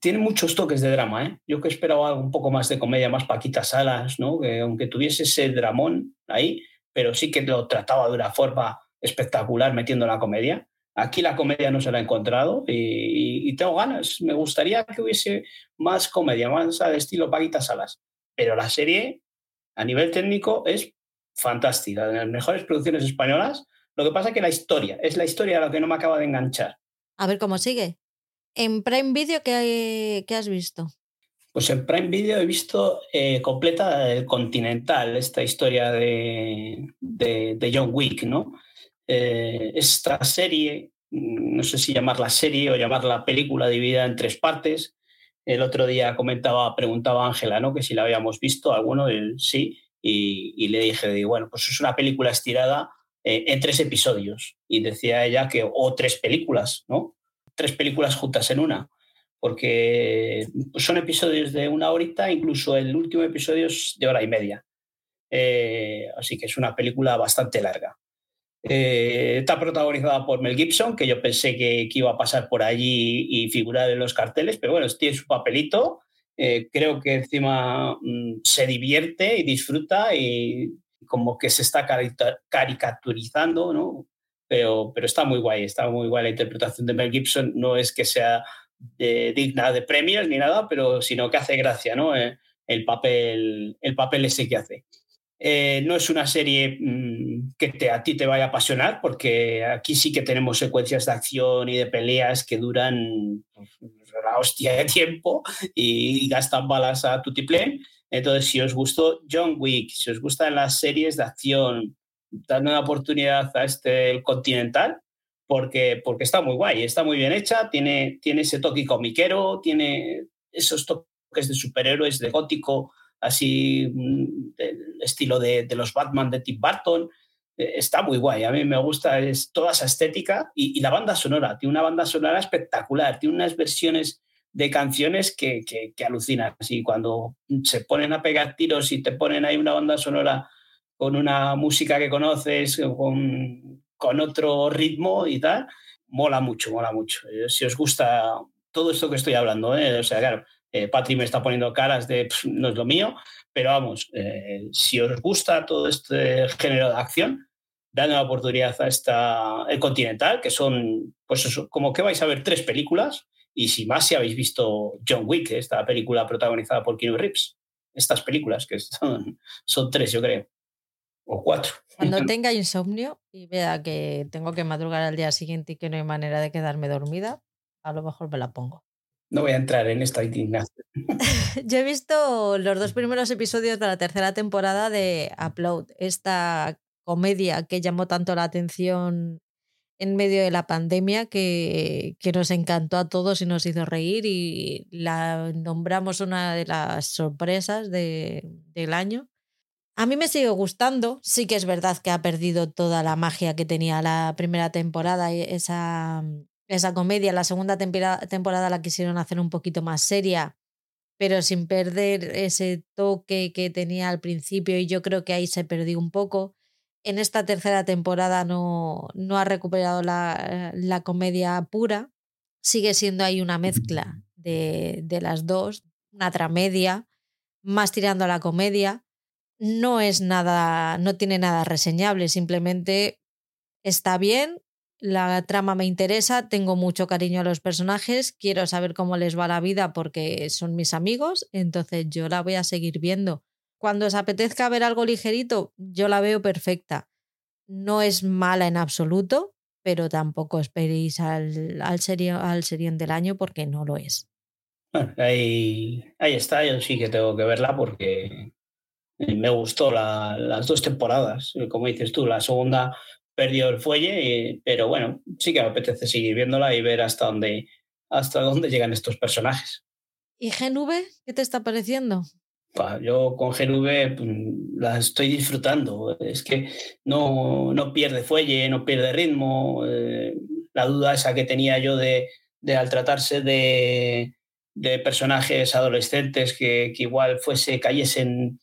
tiene muchos toques de drama. ¿eh? Yo que esperaba un poco más de comedia, más Paquita Salas, ¿no? que aunque tuviese ese dramón ahí, pero sí que lo trataba de una forma espectacular metiendo la comedia. Aquí la comedia no se la he encontrado y, y, tengo ganas. Me gustaría que hubiese más comedia, más al estilo Paquita Salas. Pero la serie, a nivel técnico, es fantástica. De las mejores producciones españolas. Lo que pasa es que la historia, es la historia la que no me acaba de enganchar. A ver cómo sigue. En Prime Video, ¿qué, qué has visto? Pues en Prime Video he visto eh, completa el Continental, esta historia de, de, de John Wick, ¿no? Eh, esta serie, no sé si llamarla serie o llamarla película dividida en tres partes. El otro día comentaba, preguntaba a Ángela, ¿no? Que si la habíamos visto, alguno, el, sí, y, le dije, bueno, pues es una película estirada eh, en tres episodios. Y decía ella que, o tres películas, ¿no? Tres películas juntas en una, porque son episodios de una horita, incluso el último episodio es de hora y media. Eh, así que es una película bastante larga. Eh, está protagonizada por Mel Gibson, que yo pensé que, que, iba a pasar por allí y figurar en los carteles, pero bueno, tiene su papelito. Eh, creo que encima mmm, se divierte y disfruta y como que se está caricaturizando, ¿no? Pero, pero está muy guay, está muy guay la interpretación de Mel Gibson. No es que sea de, digna de premios ni nada, pero sino que hace gracia, ¿no? Eh, el, papel, el papel ese que hace. Eh, no es una serie mmm, que a ti te vaya a apasionar, porque aquí sí que tenemos secuencias de acción y de peleas que duran la hostia de tiempo y gastan balas a tutiplén. Entonces, si os gustó John Wick, si os gustan las series de acción, dando una oportunidad a este Continental, porque, porque está muy guay, está muy bien hecha, tiene, tiene ese toque comiquero, tiene esos toques de superhéroes, de gótico, así mm, del estilo de, de, los Batman de Tim Burton. Eh, está muy guay, a mí me gusta es toda esa estética y, y, la banda sonora, tiene una banda sonora espectacular, tiene unas versiones de canciones que, que, que alucinan. Así cuando se ponen a pegar tiros y te ponen ahí una banda sonora con una música que conoces, con, con otro ritmo y tal, mola mucho, mola mucho. Eh, si os gusta todo esto que estoy hablando, ¿eh? o sea, claro, eh, Patri me está poniendo caras de no es lo mío, pero vamos, eh, si os gusta todo este género de acción, dad una oportunidad a esta el Continental, que son, pues eso, como que vais a ver tres películas, y si más si habéis visto John Wick, esta película protagonizada por Keanu Reeves, estas películas, que son, son tres, yo creo, o cuatro. Cuando tenga insomnio y vea que tengo que madrugar al día siguiente y que no hay manera de quedarme dormida, a lo mejor me la pongo. No voy a entrar en esta indignación. Yo he visto los dos primeros episodios de la tercera temporada de Upload, esta comedia que llamó tanto la atención en medio de la pandemia que, que, nos encantó a todos y nos hizo reír y la nombramos una de las sorpresas de, del año. A mí me sigue gustando, sí que es verdad que ha perdido toda la magia que tenía la primera temporada, esa, esa comedia. La segunda temporada la quisieron hacer un poquito más seria, pero sin perder ese toque que tenía al principio y yo creo que ahí se perdió un poco. En esta tercera temporada no, no ha recuperado la, la comedia pura, sigue siendo ahí una mezcla de, de las dos, una tramedia, más tirando a la comedia. No es nada, no tiene nada reseñable, simplemente está bien, la trama me interesa, tengo mucho cariño a los personajes, quiero saber cómo les va la vida porque son mis amigos, entonces yo la voy a seguir viendo. Cuando os apetezca ver algo ligerito, yo la veo perfecta. No es mala en absoluto, pero tampoco esperéis al, al, serio, al serión del año porque no lo es. Ahí está, yo sí que tengo que verla porque me gustó las dos temporadas, como dices tú, la segunda perdió el fuelle, pero bueno, sí que me apetece seguir viéndola y ver hasta dónde, hasta dónde llegan estos personajes. ¿Y GNV qué te está pareciendo? Yo con GNV mm, la estoy disfrutando. Es que no, no pierde fuelle, no pierde ritmo. Eh, la duda esa que tenía yo de, de al tratarse de, de personajes adolescentes que, que, igual fuese, cayesen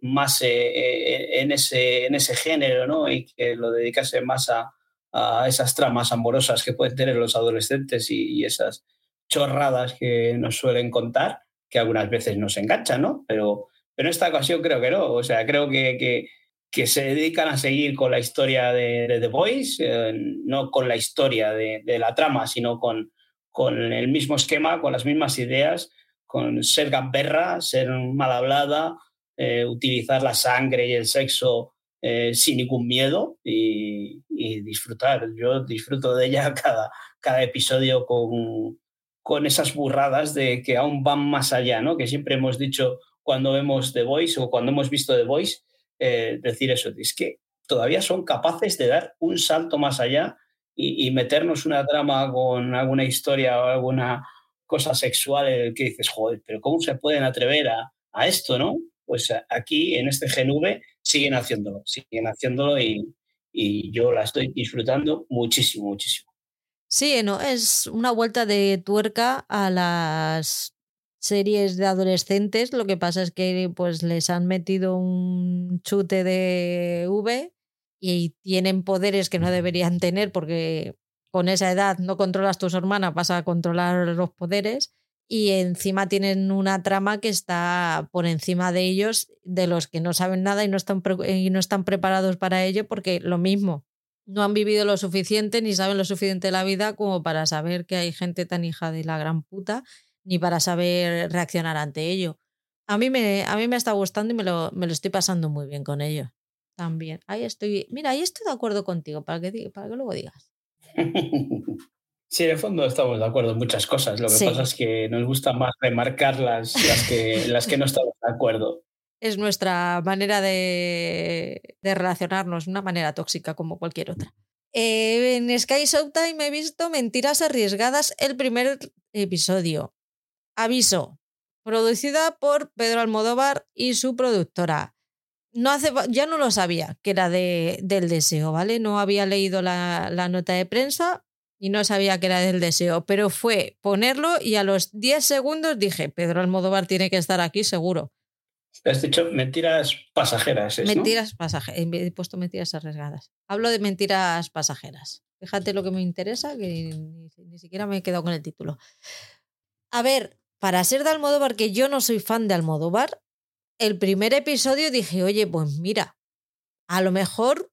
más eh, eh, en, ese, en ese género, ¿no? Y que lo dedicase más a, a esas tramas amorosas que pueden tener los adolescentes y, y esas chorradas que nos suelen contar que algunas veces nos enganchan, ¿no? Pero, pero en esta ocasión creo que no. O sea, creo que, que, que se dedican a seguir con la historia de, The Boys, eh, no con la historia de, de, la trama, sino con, con el mismo esquema, con las mismas ideas, con ser gamberra, ser mal hablada, eh, utilizar la sangre y el sexo eh, sin ningún miedo y, disfrutar. Yo disfruto de ella cada, cada episodio con, con esas burradas de que aún van más allá, ¿no? Que siempre hemos dicho cuando vemos The Voice o cuando hemos visto The Voice, eh, decir eso, es que todavía son capaces de dar un salto más allá y, y, meternos una trama con alguna historia o alguna cosa sexual en el que dices, joder, pero ¿cómo se pueden atrever a, a esto, no? Pues aquí, en este GNV, siguen haciéndolo, siguen haciéndolo y, y yo la estoy disfrutando muchísimo, muchísimo. Sí, no, es una vuelta de tuerca a las series de adolescentes. Lo que pasa es que pues les han metido un chute de V y tienen poderes que no deberían tener porque con esa edad no controlas tus hermanas, vas a controlar los poderes y encima tienen una trama que está por encima de ellos, de los que no saben nada y no están, y no están preparados para ello porque lo mismo, no han vivido lo suficiente ni saben lo suficiente de la vida como para saber que hay gente tan hija de la gran puta, ni para saber reaccionar ante ello. A mí me, a mí me está gustando y me lo, me lo estoy pasando muy bien con ello. También. Ahí estoy. Mira, ahí estoy de acuerdo contigo, para que, para que luego digas. Sí, en el fondo estamos de acuerdo en muchas cosas. Lo que sí. pasa es que nos gusta más remarcar las, las, que, las que no estamos de acuerdo es nuestra manera de, de, relacionarnos, una manera tóxica como cualquier otra. Eh, en Sky Showtime he visto Mentiras Arriesgadas, el primer episodio. Aviso, producida por Pedro Almodóvar y su productora. No hace, ya no lo sabía que era de, del deseo, ¿vale? No había leído la, la nota de prensa y no sabía que era del deseo, pero fue ponerlo y a los 10 segundos dije, Pedro Almodóvar tiene que estar aquí seguro. Has dicho mentiras pasajeras. ¿es, mentiras ¿no? pasajeras. He puesto mentiras arriesgadas. Hablo de mentiras pasajeras. Fíjate lo que me interesa, que ni, ni, siquiera me he quedado con el título. A ver, para ser de Almodóvar, que yo no soy fan de Almodóvar, el primer episodio dije, oye, pues mira, a lo mejor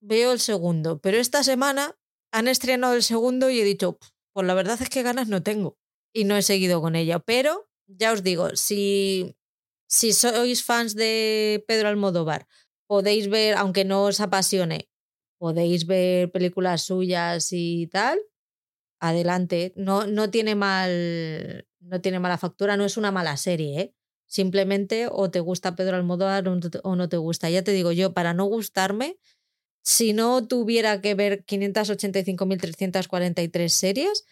veo el segundo, pero esta semana han estrenado el segundo y he dicho, pues la verdad es que ganas no tengo. Y no he seguido con ella. Pero ya os digo, si si sois fans de Pedro Almodóvar, podéis ver, aunque no os apasione, podéis ver películas suyas y tal, adelante. No, no tiene mal. No tiene mala factura, no es una mala serie, ¿eh? Simplemente o te gusta Pedro Almodóvar o no te gusta. Ya te digo yo, para no gustarme, si no tuviera que ver 585.343 series,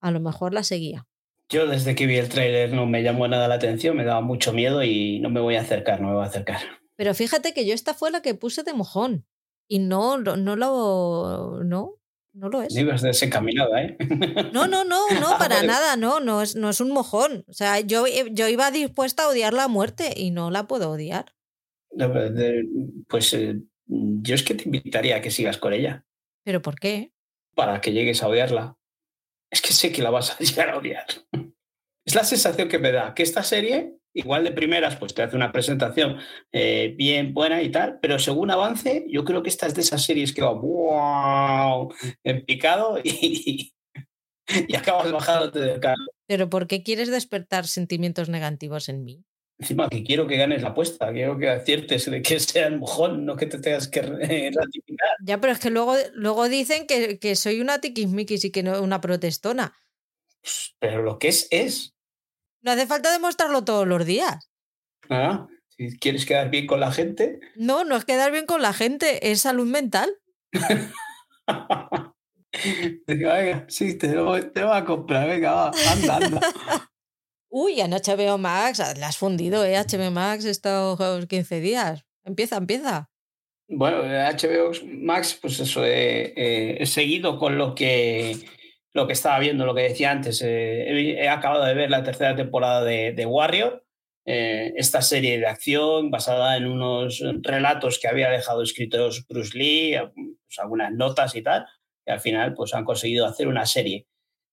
a lo mejor la seguía. Yo desde que vi el tráiler no me llamó nada la atención, me daba mucho miedo y no me voy a acercar, no me voy a acercar. Pero fíjate que yo esta fue la que puse de mojón y no, no, no lo... No, no lo es. No ibas desencaminada, ¿eh? No, no, no, no, para nada, no, no es, no es un mojón. O sea, yo, yo iba dispuesta a odiar la muerte y no la puedo odiar. Pues eh, yo es que te invitaría a que sigas con ella. ¿Pero por qué? Para que llegues a odiarla es que sé que la vas a llegar a odiar. Es la sensación que me da, que esta serie, igual de primeras, pues te hace una presentación eh, bien buena y tal, pero según avance, yo creo que esta es de esas series que va wow, en picado y, y acabas bajándote del carro. ¿Pero por qué quieres despertar sentimientos negativos en mí? Encima que quiero que ganes la apuesta, quiero que aciertes de que sea el mojón, no que te tengas que ratificar. Ya, pero es que luego, luego dicen que, que soy una tiquismiquis y que no una protestona. Pero lo que es, es. No hace falta demostrarlo todos los días. Ah, Si quieres quedar bien con la gente. No, no es quedar bien con la gente, es salud mental. venga, sí, te lo, te voy a comprar, venga, va, anda, anda. Uy, en HBO Max, la has fundido, ¿eh? HBO Max estos 15 días. Empieza, empieza. Bueno, HBO Max, pues eso, he seguido con lo que, lo que estaba viendo, lo que decía antes. Eh, he, acabado de ver la tercera temporada de, de Warrior, eh, esta serie de acción basada en unos relatos que había dejado escritos Bruce Lee, pues algunas notas y tal, y al final pues han conseguido hacer una serie.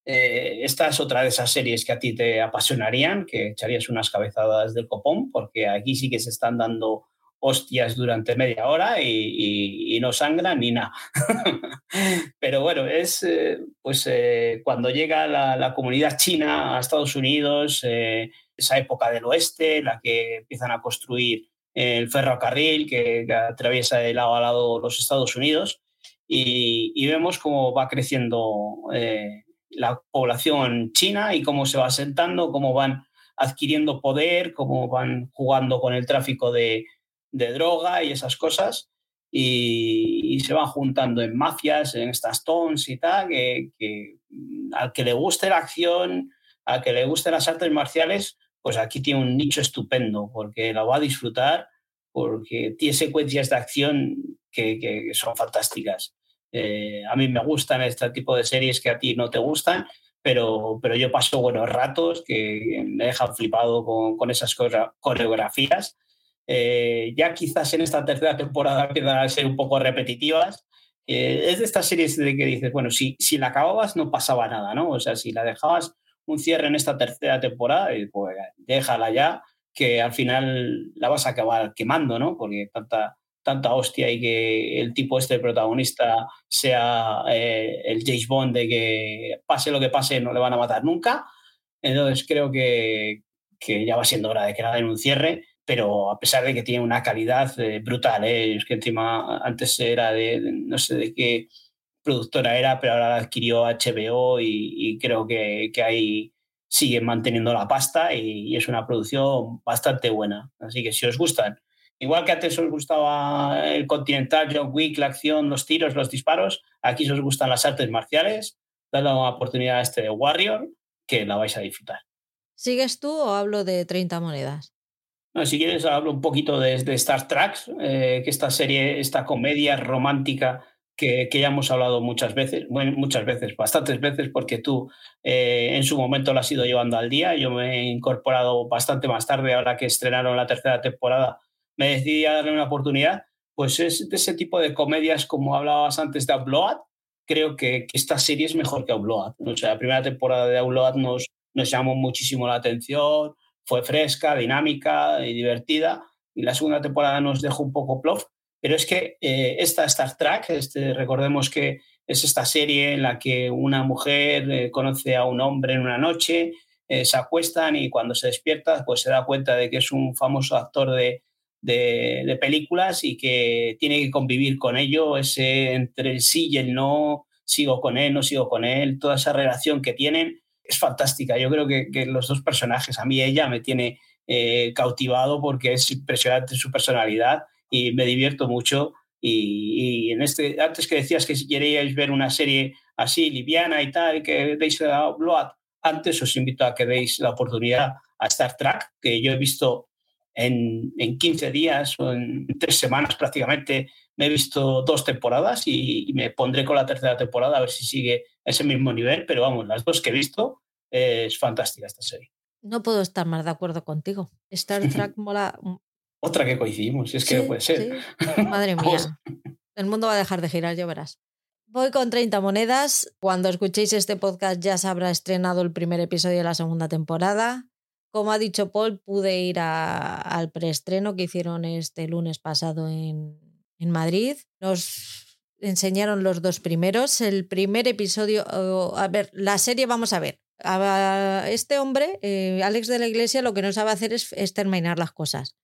Eh, esta es otra de esas series que a ti te apasionarían, que echarías unas cabezadas del copón, porque aquí sí que se están dando hostias durante media hora y, no sangran ni nada. Pero bueno, es eh, pues eh, cuando llega la, comunidad china a Estados Unidos, esa época del oeste, la que empiezan a construir el ferrocarril que, atraviesa de lado a lado los Estados Unidos y, vemos cómo va creciendo eh, la población china y cómo se va asentando, cómo van adquiriendo poder, cómo van jugando con el tráfico de, droga y esas cosas. Y, se van juntando en mafias, en estas tons y tal, que, que, al que le guste la acción, al que le gusten las artes marciales, pues aquí tiene un nicho estupendo, porque la va a disfrutar, porque tiene secuencias de acción que, que son fantásticas. Eh, a mí me gustan este tipo de series que a ti no te gustan, pero, pero yo paso buenos ratos que me dejan flipado con, con esas coreografías. Eh, ya quizás en esta tercera temporada empiezan a ser un poco repetitivas. Eh, es de estas series de que dices, bueno, si, si la acababas no pasaba nada, ¿no? O sea, si la dejabas un cierre en esta tercera temporada, pues déjala ya, que al final la vas a acabar quemando, ¿no? Porque tanta, tanta hostia y que el tipo este protagonista sea eh, el James Bond de que pase lo que pase no le van a matar nunca. Entonces creo que, que ya va siendo hora de que la den un cierre, pero a pesar de que tiene una calidad eh, brutal, ¿eh? es que encima antes era de, no sé de qué productora era, pero ahora la adquirió HBO y, creo que, que, ahí siguen manteniendo la pasta y, y es una producción bastante buena. Así que si os gustan Igual que antes os gustaba el Continental, John Wick, la acción, los tiros, los disparos, aquí os gustan las artes marciales, dale una oportunidad a este de Warrior, que la vais a disfrutar. ¿Sigues tú o hablo de 30 monedas? No, si quieres, hablo un poquito de, Star Trek, eh, que esta serie, esta comedia romántica que, ya hemos hablado muchas veces, bueno, muchas veces, bastantes veces, porque tú eh, en su momento la has ido llevando al día. Yo me he incorporado bastante más tarde, ahora que estrenaron la tercera temporada me decidí a darle una oportunidad, pues es de ese tipo de comedias como hablabas antes de Upload, creo que, esta serie es mejor que Upload. O sea, la primera temporada de Upload nos, nos llamó muchísimo la atención, fue fresca, dinámica y divertida, y la segunda temporada nos dejó un poco plof, pero es que eh, esta Star Trek, este, recordemos que es esta serie en la que una mujer eh, conoce a un hombre en una noche, eh, se acuestan y cuando se despierta pues se da cuenta de que es un famoso actor de, de, películas y que tiene que convivir con ello, ese entre el sí y el no, sigo con él, no sigo con él, toda esa relación que tienen es fantástica. Yo creo que, los dos personajes, a mí ella me tiene eh, cautivado porque es impresionante su personalidad y me divierto mucho. Y, en este, antes que decías que si queréis ver una serie así, liviana y tal, que veis Blood, antes os invito a que deis la oportunidad a Star Trek, que yo he visto en, en 15 días o en tres semanas prácticamente me he visto dos temporadas y, me pondré con la tercera temporada a ver si sigue ese mismo nivel, pero vamos, las dos que he visto es fantástica esta serie. No puedo estar más de acuerdo contigo. Star Trek mola. Otra que coincidimos, es que puede ser. Madre mía. El mundo va a dejar de girar, ya verás. Voy con 30 monedas. Cuando escuchéis este podcast ya se habrá estrenado el primer episodio de la segunda temporada. Como ha dicho Paul, pude ir al preestreno que hicieron este lunes pasado en, Madrid. Nos enseñaron los dos primeros. El primer episodio, a ver, la serie vamos a ver. este hombre, eh, Alex de la Iglesia, lo que no sabe hacer es, es terminar las cosas.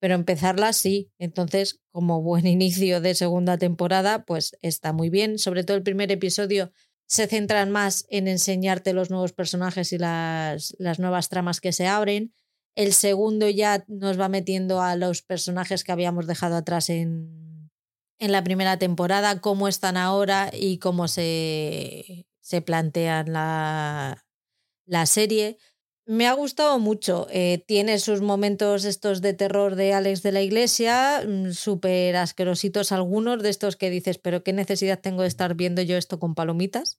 Pero empezarlas sí. Entonces, como buen inicio de segunda temporada, pues está muy bien. Sobre todo el primer episodio se centran más en enseñarte los nuevos personajes y las, las nuevas tramas que se abren. El segundo ya nos va metiendo a los personajes que habíamos dejado atrás en, en la primera temporada, cómo están ahora y cómo se, se plantean la, la serie. Me ha gustado mucho. Eh, tiene sus momentos estos de terror de Alex de la Iglesia, mm, súper asquerositos algunos, de estos que dices, pero ¿qué necesidad tengo de estar viendo yo esto con palomitas?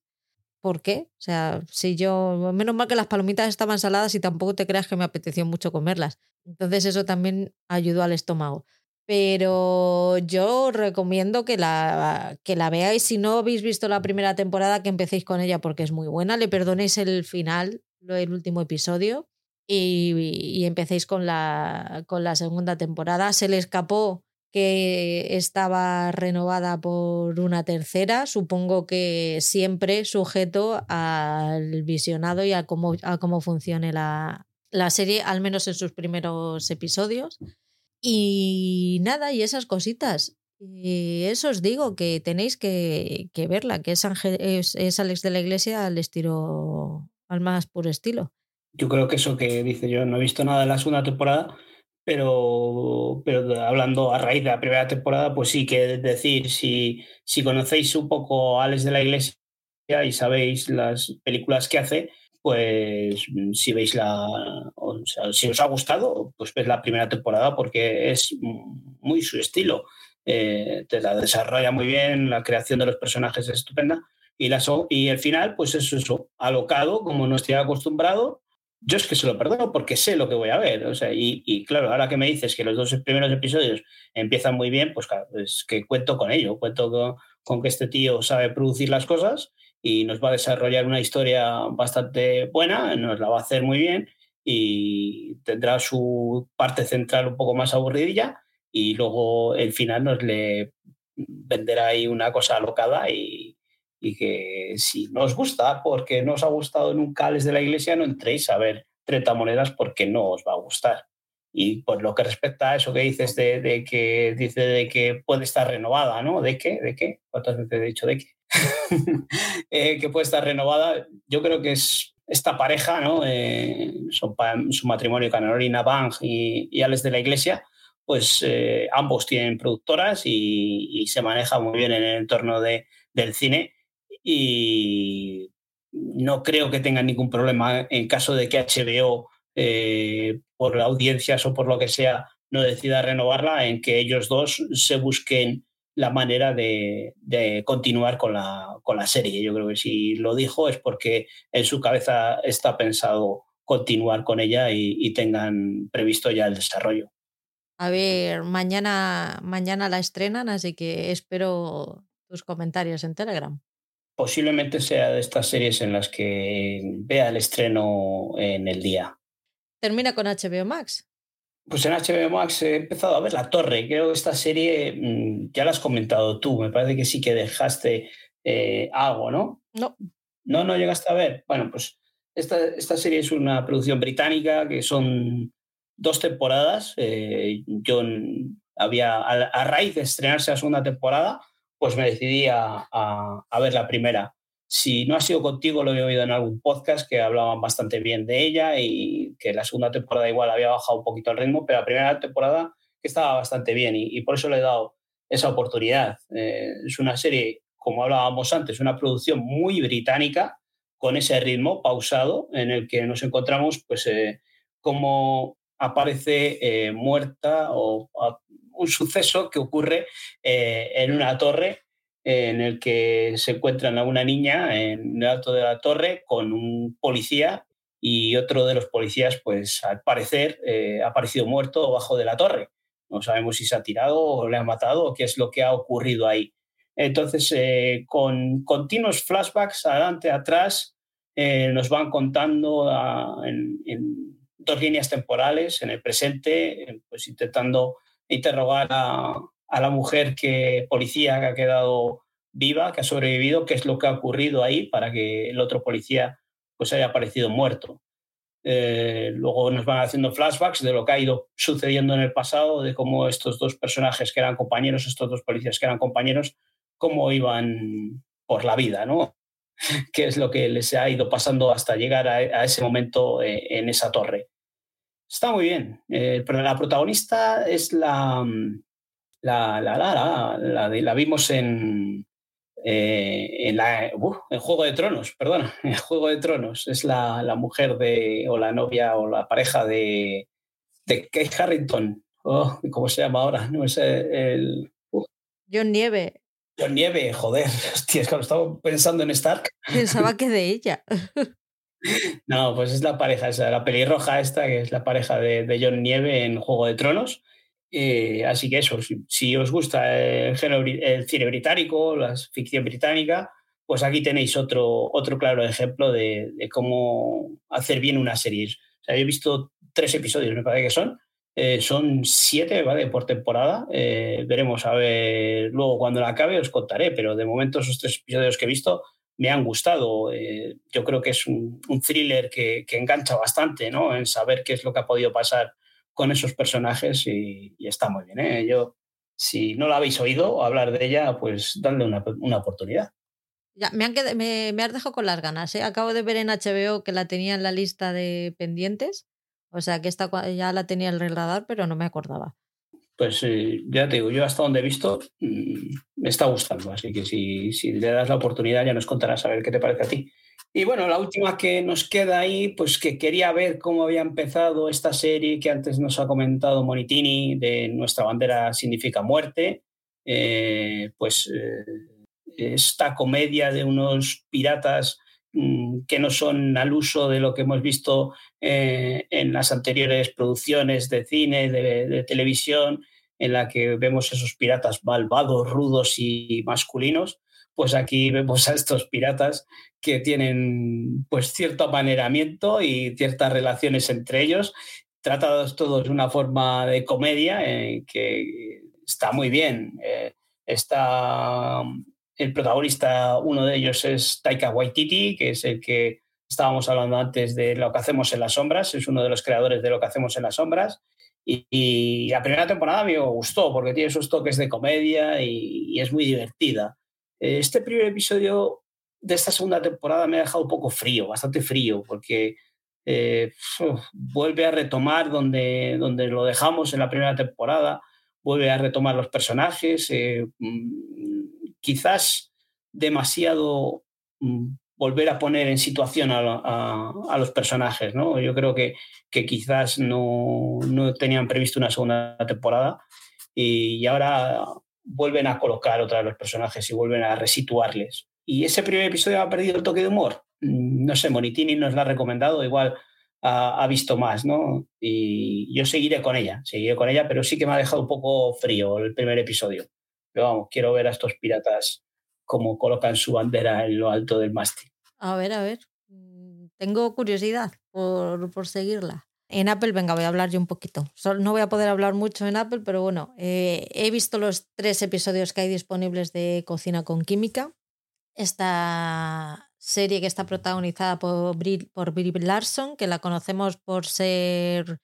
¿Por qué? O sea, si yo, menos mal que las palomitas estaban saladas y tampoco te creas que me apeteció mucho comerlas. Entonces eso también ayudó al estómago. Pero yo recomiendo que la, que la veáis. Si no habéis visto la primera temporada, que empecéis con ella porque es muy buena. Le perdonéis el final, el último episodio, y, y empecéis con la, con la segunda temporada. Se le escapó que estaba renovada por una tercera, supongo que siempre sujeto al visionado y a cómo, a cómo funcione la, la serie, al menos en sus primeros episodios. Y nada, y esas cositas. Y eso os digo, que tenéis que, que verla, que es, es, es, Alex de la Iglesia al estilo, al más puro estilo. Yo creo que eso que dice yo, no he visto nada de la segunda temporada, pero, pero hablando a raíz de la primera temporada, pues sí que decir, si, si conocéis un poco a Alex de la Iglesia y sabéis las películas que hace, pues si veis la, o sea, si os ha gustado, pues ves la primera temporada porque es muy su estilo. Eh, te la desarrolla muy bien, la creación de los personajes es estupenda y, la, y el final, pues es eso, alocado, como no estoy acostumbrado, yo es que se lo perdono porque sé lo que voy a ver. O sea, y, claro, ahora que me dices que los dos primeros episodios empiezan muy bien, pues claro, es que cuento con ello, cuento con, que este tío sabe producir las cosas y nos va a desarrollar una historia bastante buena, nos la va a hacer muy bien y tendrá su parte central un poco más aburridilla y luego el final nos le venderá ahí una cosa alocada y, y que si no os gusta, porque no os ha gustado nunca les de la iglesia, no entréis a ver 30 monedas porque no os va a gustar. Y por lo que respecta a eso que dices de, de, que dice de que puede estar renovada, ¿no? ¿De qué? ¿De qué? ¿Cuántas veces he dicho de qué? eh, que puede estar renovada. Yo creo que es esta pareja, ¿no? Eh, su, su, matrimonio, Carolina Bang y, y Alex de la Iglesia, pues eh, ambos tienen productoras y, y, se maneja muy bien en el entorno de, del cine y no creo que tengan ningún problema en caso de que HBO, eh, por audiencias o por lo que sea, no decida renovarla, en que ellos dos se busquen la manera de, continuar con la, con la serie. Yo creo que si lo dijo es porque en su cabeza está pensado continuar con ella y, y tengan previsto ya el desarrollo. A ver, mañana, mañana la estrenan, así que espero tus comentarios en Telegram posiblemente sea de estas series en las que vea el estreno en el día. ¿Termina con HBO Max? Pues en HBO Max he empezado a ver La Torre. Creo que esta serie mm, ya la has comentado tú. Me parece que sí que dejaste eh, algo, ¿no? No. No, no llegaste a ver. Bueno, pues esta, esta serie es una producción británica que son dos temporadas. Eh, yo había, a, a raíz de estrenarse la segunda temporada, pues me decidí a, a, ver la primera. Si no ha sido contigo, lo he oído en algún podcast que hablaban bastante bien de ella y que la segunda temporada igual había bajado un poquito el ritmo, pero la primera temporada estaba bastante bien y, y por eso le he dado esa oportunidad. Eh, es una serie, como hablábamos antes, una producción muy británica con ese ritmo pausado en el que nos encontramos, pues, eh, como aparece eh, muerta o un suceso que ocurre eh, en una torre en el que se encuentran a una niña en el alto de la torre con un policía y otro de los policías, pues al parecer, eh, ha aparecido muerto bajo de la torre. No sabemos si se ha tirado o le ha matado o qué es lo que ha ocurrido ahí. Entonces, eh, con continuos flashbacks adelante, atrás, eh, nos van contando a, en, en, dos líneas temporales, en el presente, pues intentando interrogar a, a la mujer que, policía que ha quedado viva, que ha sobrevivido, qué es lo que ha ocurrido ahí para que el otro policía pues haya aparecido muerto. Eh, luego nos van haciendo flashbacks de lo que ha ido sucediendo en el pasado, de cómo estos dos personajes que eran compañeros, estos dos policías que eran compañeros, cómo iban por la vida, ¿no? qué es lo que les ha ido pasando hasta llegar a, a ese momento eh, en esa torre. Está muy bien. Eh, pero la protagonista es la, mm, la, la, la, la, la vimos en, eh, en, la, uh, en, Juego de Tronos, perdona, en Juego de Tronos. Es la, la, mujer de, o la novia o la pareja de, de Kate Harrington. Oh, ¿Cómo se llama ahora? No sé, el... Uh. John Nieve. John Nieve, joder. Hostia, es que lo estaba pensando en Stark. Pensaba que de ella. No, pues es la pareja, esa, la pelirroja esta, que es la pareja de, de John Nieve en Juego de Tronos. Eh, así que eso, si, os gusta el, el, cine británico, la ficción británica, pues aquí tenéis otro, otro claro ejemplo de, cómo hacer bien una serie. O sea, he visto tres episodios, me parece que son. Eh, son siete, ¿vale? Por temporada. Eh, veremos a ver luego cuando la acabe, os contaré, pero de momento esos tres episodios que he visto me han gustado. yo creo que es un, thriller que, que, engancha bastante, ¿no? En saber qué es lo que ha podido pasar con esos personajes y, está muy bien. ¿eh? Yo, si no la habéis oído hablar de ella, pues dadle una, una oportunidad. Ya, me, han me, me, has dejado con las ganas. ¿eh? Acabo de ver en HBO que la tenía en la lista de pendientes. O sea que esta ya la tenía en el radar, pero no me acordaba. Pues eh, ya te digo, yo hasta donde he visto mm, me está gustando. Así que si, le das la oportunidad ya nos contarás a ver qué te parece a ti. Y bueno, la última que nos queda ahí, pues que quería ver cómo había empezado esta serie que antes nos ha comentado Monitini, de Nuestra bandera significa muerte. Eh, pues eh, esta comedia de unos piratas mm, que no son al uso de lo que hemos visto en las anteriores producciones de cine, de televisión, en la que vemos esos piratas malvados, rudos y masculinos, pues aquí vemos a estos piratas que tienen pues cierto amaneramiento y ciertas relaciones entre ellos, tratados todos de una forma de comedia eh, que está muy bien. Eh, está el protagonista, uno de ellos es Taika Waititi, que es el que estábamos hablando antes de lo que hacemos en las sombras, es uno de los creadores de lo que hacemos en las sombras. Y, la primera temporada me gustó porque tiene esos toques de comedia y es muy divertida. Este primer episodio de esta segunda temporada me ha dejado un poco frío, bastante frío, porque eh, vuelve a retomar donde, donde lo dejamos en la primera temporada, vuelve a retomar los personajes, eh, mm, quizás demasiado mm, volver a poner en situación a, los personajes, ¿no? Yo creo que, quizás no, no, tenían previsto una segunda temporada y, ahora vuelven a colocar otra vez los personajes y vuelven a resituarles. Y ese primer episodio ha perdido el toque de humor. Mm, no sé, Monitini nos lo ha recomendado, igual ha, visto más, ¿no? Y yo seguiré con ella, seguiré con ella, pero sí que me ha dejado un poco frío el primer episodio. Pero vamos, quiero ver a estos piratas cómo colocan su bandera en lo alto del mástil. A ver, a ver. Mm, tengo curiosidad por, por seguirla. En Apple, venga, voy a hablar yo un poquito. No voy a poder hablar mucho en Apple, pero bueno, eh, he visto los tres episodios que hay disponibles de Cocina con Química esta serie que está protagonizada por Brie, por Larson, que la conocemos por ser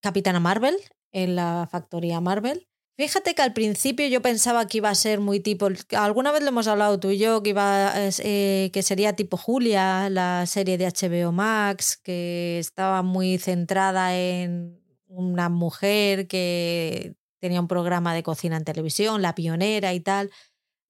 Capitana Marvel en la factoría Marvel. Fíjate que al principio yo pensaba que iba a ser muy tipo, alguna vez lo hemos hablado tú y yo, que, iba, eh, que sería tipo Julia, la serie de HBO Max, que estaba muy centrada en una mujer que tenía un programa de cocina en televisión, la pionera y tal.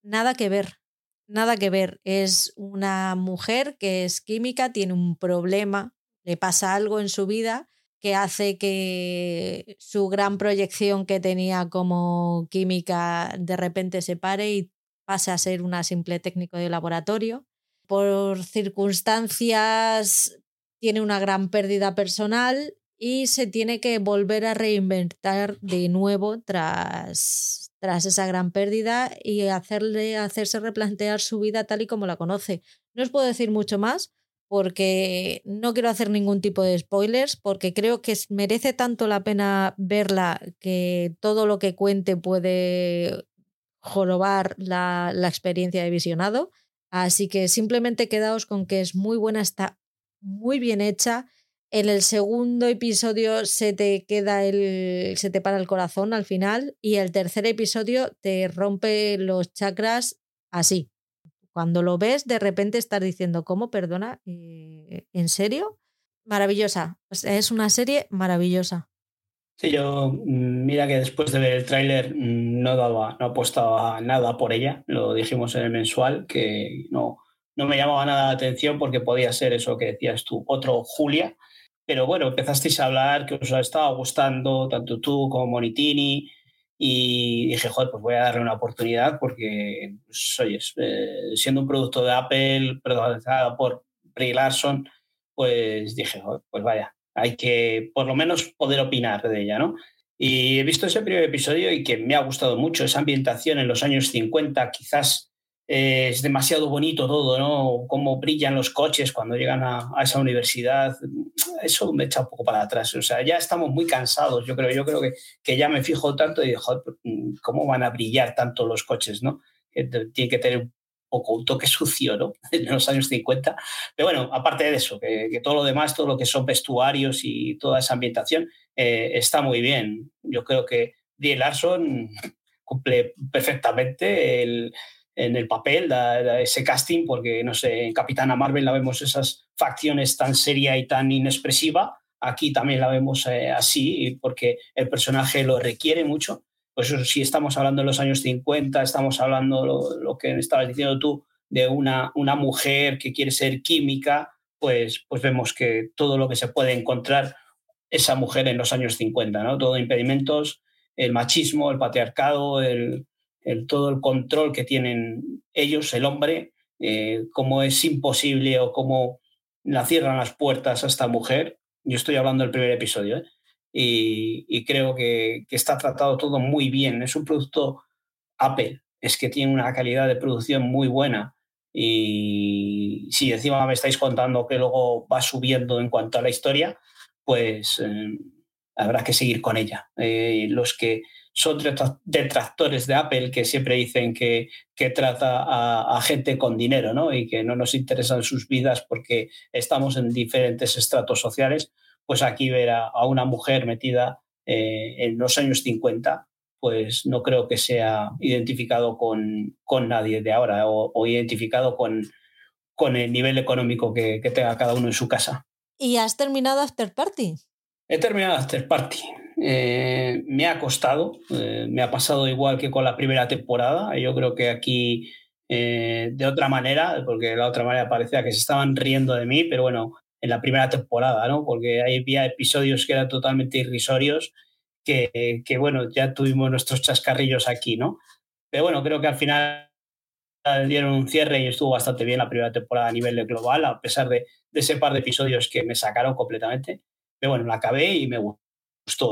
Nada que ver, nada que ver. Es una mujer que es química, tiene un problema, le pasa algo en su vida que hace que su gran proyección que tenía como química de repente se pare y pase a ser una simple técnico de laboratorio. Por circunstancias tiene una gran pérdida personal y se tiene que volver a reinventar de nuevo tras tras esa gran pérdida y hacerle, hacerse replantear su vida tal y como la conoce. No os puedo decir mucho más porque no quiero hacer ningún tipo de spoilers, porque creo que merece tanto la pena verla que todo lo que cuente puede jorobar la, la experiencia de visionado. Así que simplemente quedaos con que es muy buena, está muy bien hecha en el segundo episodio se te queda el. se te para el corazón al final. Y el tercer episodio te rompe los chakras así. Cuando lo ves, de repente estás diciendo, ¿cómo? Perdona, eh, ¿en serio? Maravillosa. Es una serie maravillosa. Sí, yo mm, mira que después de ver el tráiler mm, no daba, no apostaba nada por ella. Lo dijimos en el mensual que no, no me llamaba nada la atención porque podía ser eso que decías tú, otro Julia. Pero bueno, empezasteis a hablar que os estaba gustando tanto tú como Monitini y dije, joder, pues voy a darle una oportunidad porque, pues, oye, eh, siendo un producto de Apple, protagonizado por Brie Larson, pues dije, joder, pues vaya, hay que por lo menos poder opinar de ella, ¿no? Y he visto ese primer episodio y que me ha gustado mucho esa ambientación en los años 50, quizás eh, es demasiado bonito todo, ¿no? Cómo brillan los coches cuando llegan a, esa universidad. Eso me echa un poco para atrás. O sea, ya estamos muy cansados. Yo creo, yo creo que, que ya me fijo tanto y digo, ¿cómo van a brillar tanto los coches, no? Tiene que tener poco un toque sucio, ¿no? En los años 50. Pero bueno, aparte de eso, que, todo lo demás, todo lo que son vestuarios y toda esa ambientación, eh, está muy bien. Yo creo que Die Larson cumple perfectamente el, en el papel, ese casting, porque no sé, en Capitana Marvel la vemos esas facciones tan seria y tan inexpresiva. Aquí también la vemos eh, así, porque el personaje lo requiere mucho. Pues si estamos hablando de los años 50, estamos hablando lo, lo que estabas diciendo tú, de una, una mujer que quiere ser química, pues, pues vemos que todo lo que se puede encontrar esa mujer en los años 50, ¿no? Todo impedimentos, el machismo, el patriarcado, el, el, todo el control que tienen ellos, el hombre, eh, cómo es imposible o cómo la cierran las puertas a esta mujer. Yo estoy hablando del primer episodio, ¿eh? y, creo que, está tratado todo muy bien. Es un producto Apple, es que tiene una calidad de producción muy buena. Y si encima me estáis contando que luego va subiendo en cuanto a la historia, pues eh, habrá que seguir con ella. Eh, los que son detractores de Apple, que siempre dicen que, que trata a, a, gente con dinero ¿no? y que no nos interesan sus vidas porque estamos en diferentes estratos sociales, pues aquí ver a, una mujer metida eh, en los años 50, pues no creo que sea identificado con, con nadie de ahora o, identificado con, con el nivel económico que, tenga cada uno en su casa. ¿Y has terminado After Party? He terminado After Party. Eh, me ha costado, eh, me ha pasado igual que con la primera temporada. Yo creo que aquí de otra manera, porque de la otra manera parecía que se estaban riendo de mí, pero bueno, en la primera temporada, ¿no? Porque había episodios que eran totalmente irrisorios que, que, bueno, ya tuvimos nuestros chascarrillos aquí, ¿no? Pero bueno, creo que al final dieron un cierre y estuvo bastante bien la primera temporada a nivel global, a pesar de, de ese par de episodios que me sacaron completamente. Pero bueno, la acabé y me gustó.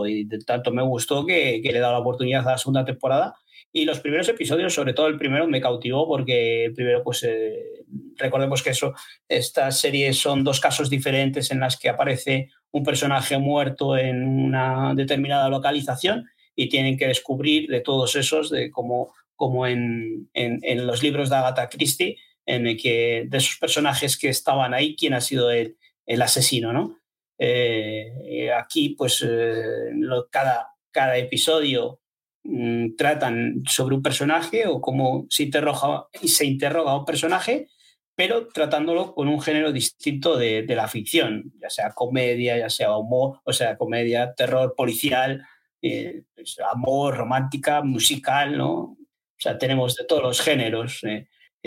Y de tanto me gustó que, que le he dado la oportunidad a la segunda temporada y los primeros episodios, sobre todo el primero, me cautivó porque primero, pues eh, recordemos que eso, estas series son dos casos diferentes en las que aparece un personaje muerto en una determinada localización y tienen que descubrir de todos esos, de como, como en, en, los libros de Agatha Christie, en el que de esos personajes que estaban ahí, quién ha sido el, el asesino, ¿no? Eh, aquí, pues, eh, cada, cada episodio Mm, tratan sobre un personaje o cómo se interroga, se interroga a un personaje, pero tratándolo con un género distinto de, la ficción, ya sea comedia, ya sea humor, o sea, comedia, terror, policial, eh, pues, amor, romántica, musical, ¿no? O sea, tenemos de todos los géneros.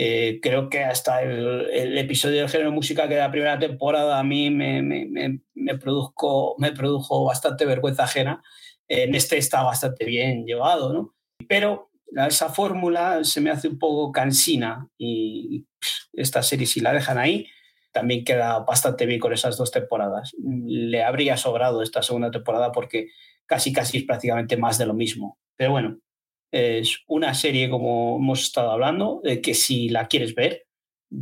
Eh, creo que hasta el, episodio del género música que de la primera temporada a mí me, me, me, produjo, me produjo bastante vergüenza ajena en este está bastante bien llevado, ¿no? Pero esa fórmula se me hace un poco cansina y esta serie si la dejan ahí también queda bastante bien con esas dos temporadas. Le habría sobrado esta segunda temporada porque casi casi es prácticamente más de lo mismo. Pero bueno, es una serie como hemos estado hablando, que si la quieres ver,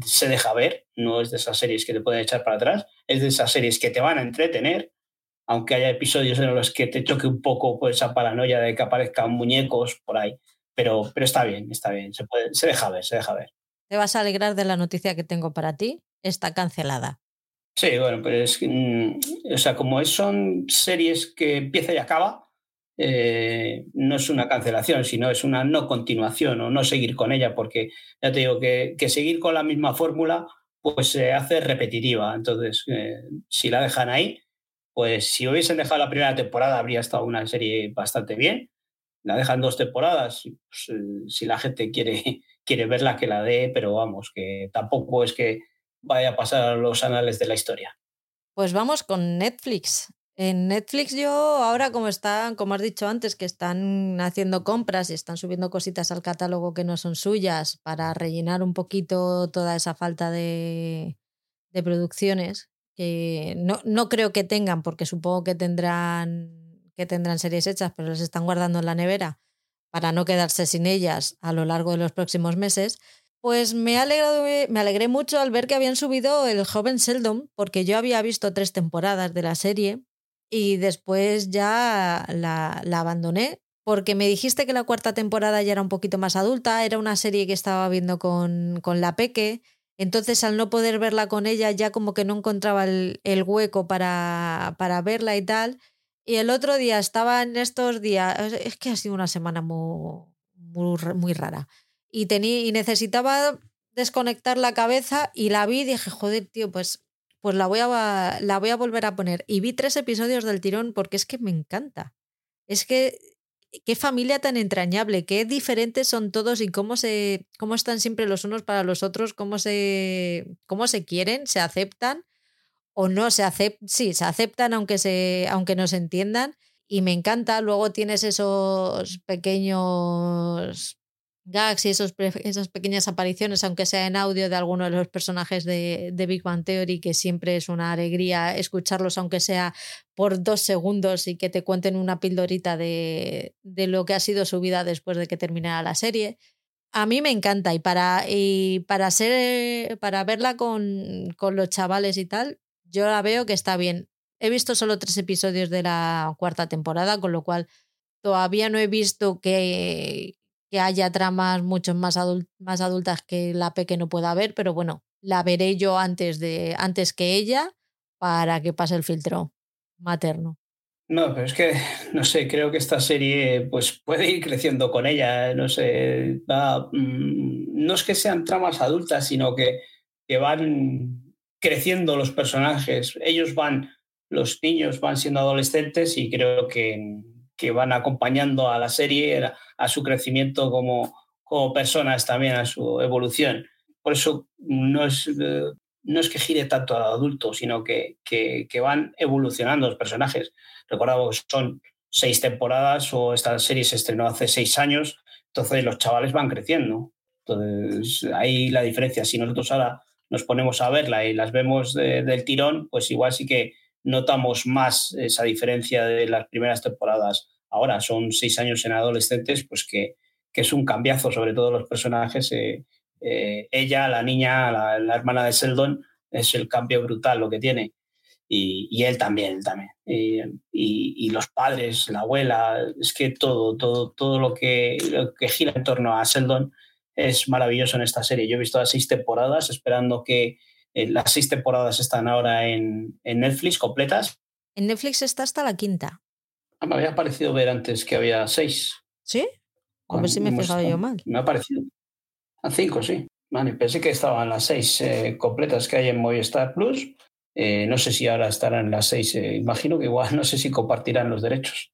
se deja ver, no es de esas series que te pueden echar para atrás, es de esas series que te van a entretener aunque haya episodios en los que te choque un poco pues, esa paranoia de que aparezcan muñecos por ahí. Pero, pero está bien, está bien, se, puede, se deja ver, se deja ver. Te vas a alegrar de la noticia que tengo para ti, está cancelada. Sí, bueno, pues mm, o sea, como es, son series que empieza y acaba, eh, no es una cancelación, sino es una no continuación o no seguir con ella, porque ya te digo que, que seguir con la misma fórmula pues se hace repetitiva. Entonces, eh, si la dejan ahí, pues si hubiesen dejado la primera temporada habría estado una serie bastante bien. La dejan dos temporadas, pues, eh, si la gente quiere, quiere verla, que la dé, pero vamos, que tampoco es que vaya a pasar a los anales de la historia. Pues vamos con Netflix. En Netflix yo ahora como están, como has dicho antes, que están haciendo compras y están subiendo cositas al catálogo que no son suyas para rellenar un poquito toda esa falta de, de producciones, que no, no creo que tengan, porque supongo que tendrán, que tendrán series hechas, pero las están guardando en la nevera para no quedarse sin ellas a lo largo de los próximos meses. Pues me, alegrado, me alegré mucho al ver que habían subido El joven Sheldon, porque yo había visto tres temporadas de la serie y después ya la, la abandoné porque me dijiste que la cuarta temporada ya era un poquito más adulta, era una serie que estaba viendo con, con la Peque, entonces al no poder verla con ella ya como que no encontraba el, hueco para, para, verla y tal. Y el otro día estaba en estos días, es que ha sido una semana muy, muy, rara, y, tenía, y necesitaba desconectar la cabeza y la vi y dije, joder, tío, pues pues la voy, a, la voy a volver a poner. Y vi tres episodios del tirón porque es que me encanta. Es que qué familia tan entrañable, qué diferentes son todos y cómo se cómo están siempre los unos para los otros, cómo se cómo se quieren, se aceptan o no se aceptan, sí, se aceptan aunque se aunque no se entiendan y me encanta, luego tienes esos pequeños gags y esos, esas pequeñas apariciones, aunque sea en audio, de alguno de los personajes de, de, Big Bang Theory, que siempre es una alegría escucharlos, aunque sea por dos segundos y que te cuenten una pildorita de, de lo que ha sido su vida después de que terminara la serie. A mí me encanta y para, y para, ser, para verla con, con los chavales y tal, yo la veo que está bien. He visto solo tres episodios de la cuarta temporada, con lo cual todavía no he visto que, que haya tramas mucho más, más adultas que la Peque no pueda ver, pero bueno, la veré yo antes, de, antes que ella para que pase el filtro materno. No, pero es que, no sé, creo que esta serie pues puede ir creciendo con ella, no sé, mm, no es que sean tramas adultas, sino que, que van creciendo los personajes, ellos van, los niños van siendo adolescentes y creo que, que van acompañando a la serie, a su crecimiento como, como personas también, a su evolución. Por eso no es, eh, no es que gire tanto al adulto, sino que, que, van evolucionando los personajes. Recordamos que son seis temporadas o esta serie se estrenó hace seis años, entonces los chavales van creciendo. Entonces ahí la diferencia. Si nosotros ahora nos ponemos a verla y las vemos del tirón, pues igual sí que notamos más esa diferencia de las primeras temporadas. Ahora son seis años en adolescentes, pues que, que es un cambiazo, sobre todo los personajes. Eh, eh, ella, la niña, la, hermana de Sheldon, es el cambio brutal lo que tiene. Y, y él también, él también. Y, y, los padres, la abuela, es que todo, todo, todo lo que, lo que gira en torno a Sheldon es maravilloso en esta serie. Yo he visto las seis temporadas esperando que, eh, las seis temporadas están ahora en, en, Netflix completas. En Netflix está hasta la quinta. Ah, me había parecido ver antes que había seis. ¿Sí? A ver si me he fijado yo mal. Me ha parecido. A cinco, sí. Vale, pensé que estaban las seis eh, completas que hay en Movistar Plus. Eh, no sé si ahora estarán las seis. Imagino que igual no sé si compartirán los derechos.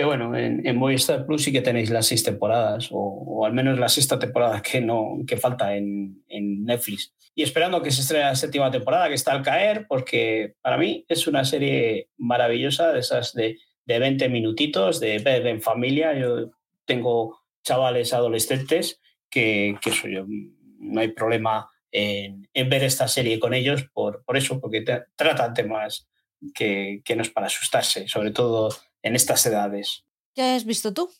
Pero bueno, en, en Movistar Plus sí que tenéis las seis temporadas, o, o, al menos la sexta temporada que, no, que falta en, en Netflix y esperando que se estrene la séptima temporada, que está al caer, porque para mí es una serie maravillosa, de esas de, de 20 minutitos, de ver en familia. Yo tengo chavales adolescentes que, que eso, yo, no hay problema en, en, ver esta serie con ellos por, por eso, porque te, tratan temas que, que no es para asustarse, sobre todo en estas edades. ¿Qué has visto tú?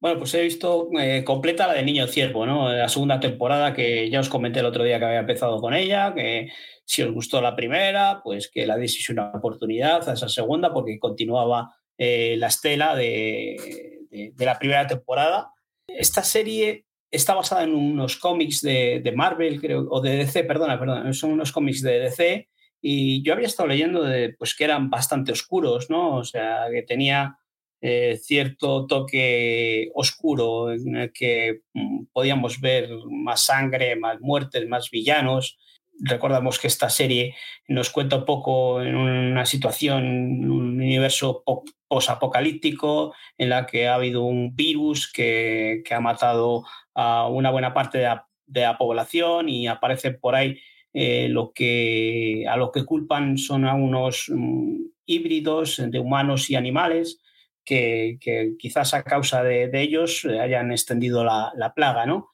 Bueno, pues he visto eh, completa la de Niño Ciervo, ¿no? La segunda temporada que ya os comenté el otro día que había empezado con ella, que si os gustó la primera, pues que la deis una oportunidad a esa segunda porque continuaba eh, la estela de, de, de, la primera temporada. Esta serie está basada en unos cómics de, de, Marvel, creo, o de DC, perdona, perdona, son unos cómics de DC y yo había estado leyendo de, pues que eran bastante oscuros, ¿no? O sea, que tenía eh, cierto toque oscuro en el que mm, podíamos ver más sangre, más muertes, más villanos. recordamos que esta serie nos cuenta poco en una situación, un universo posapocalíptico en la que ha habido un virus que, ha matado a una buena parte de la, población y aparece por ahí eh, lo que, a lo que culpan son a unos mm, híbridos de humanos y animales que, quizás a causa de, ellos hayan extendido la, la plaga, ¿no?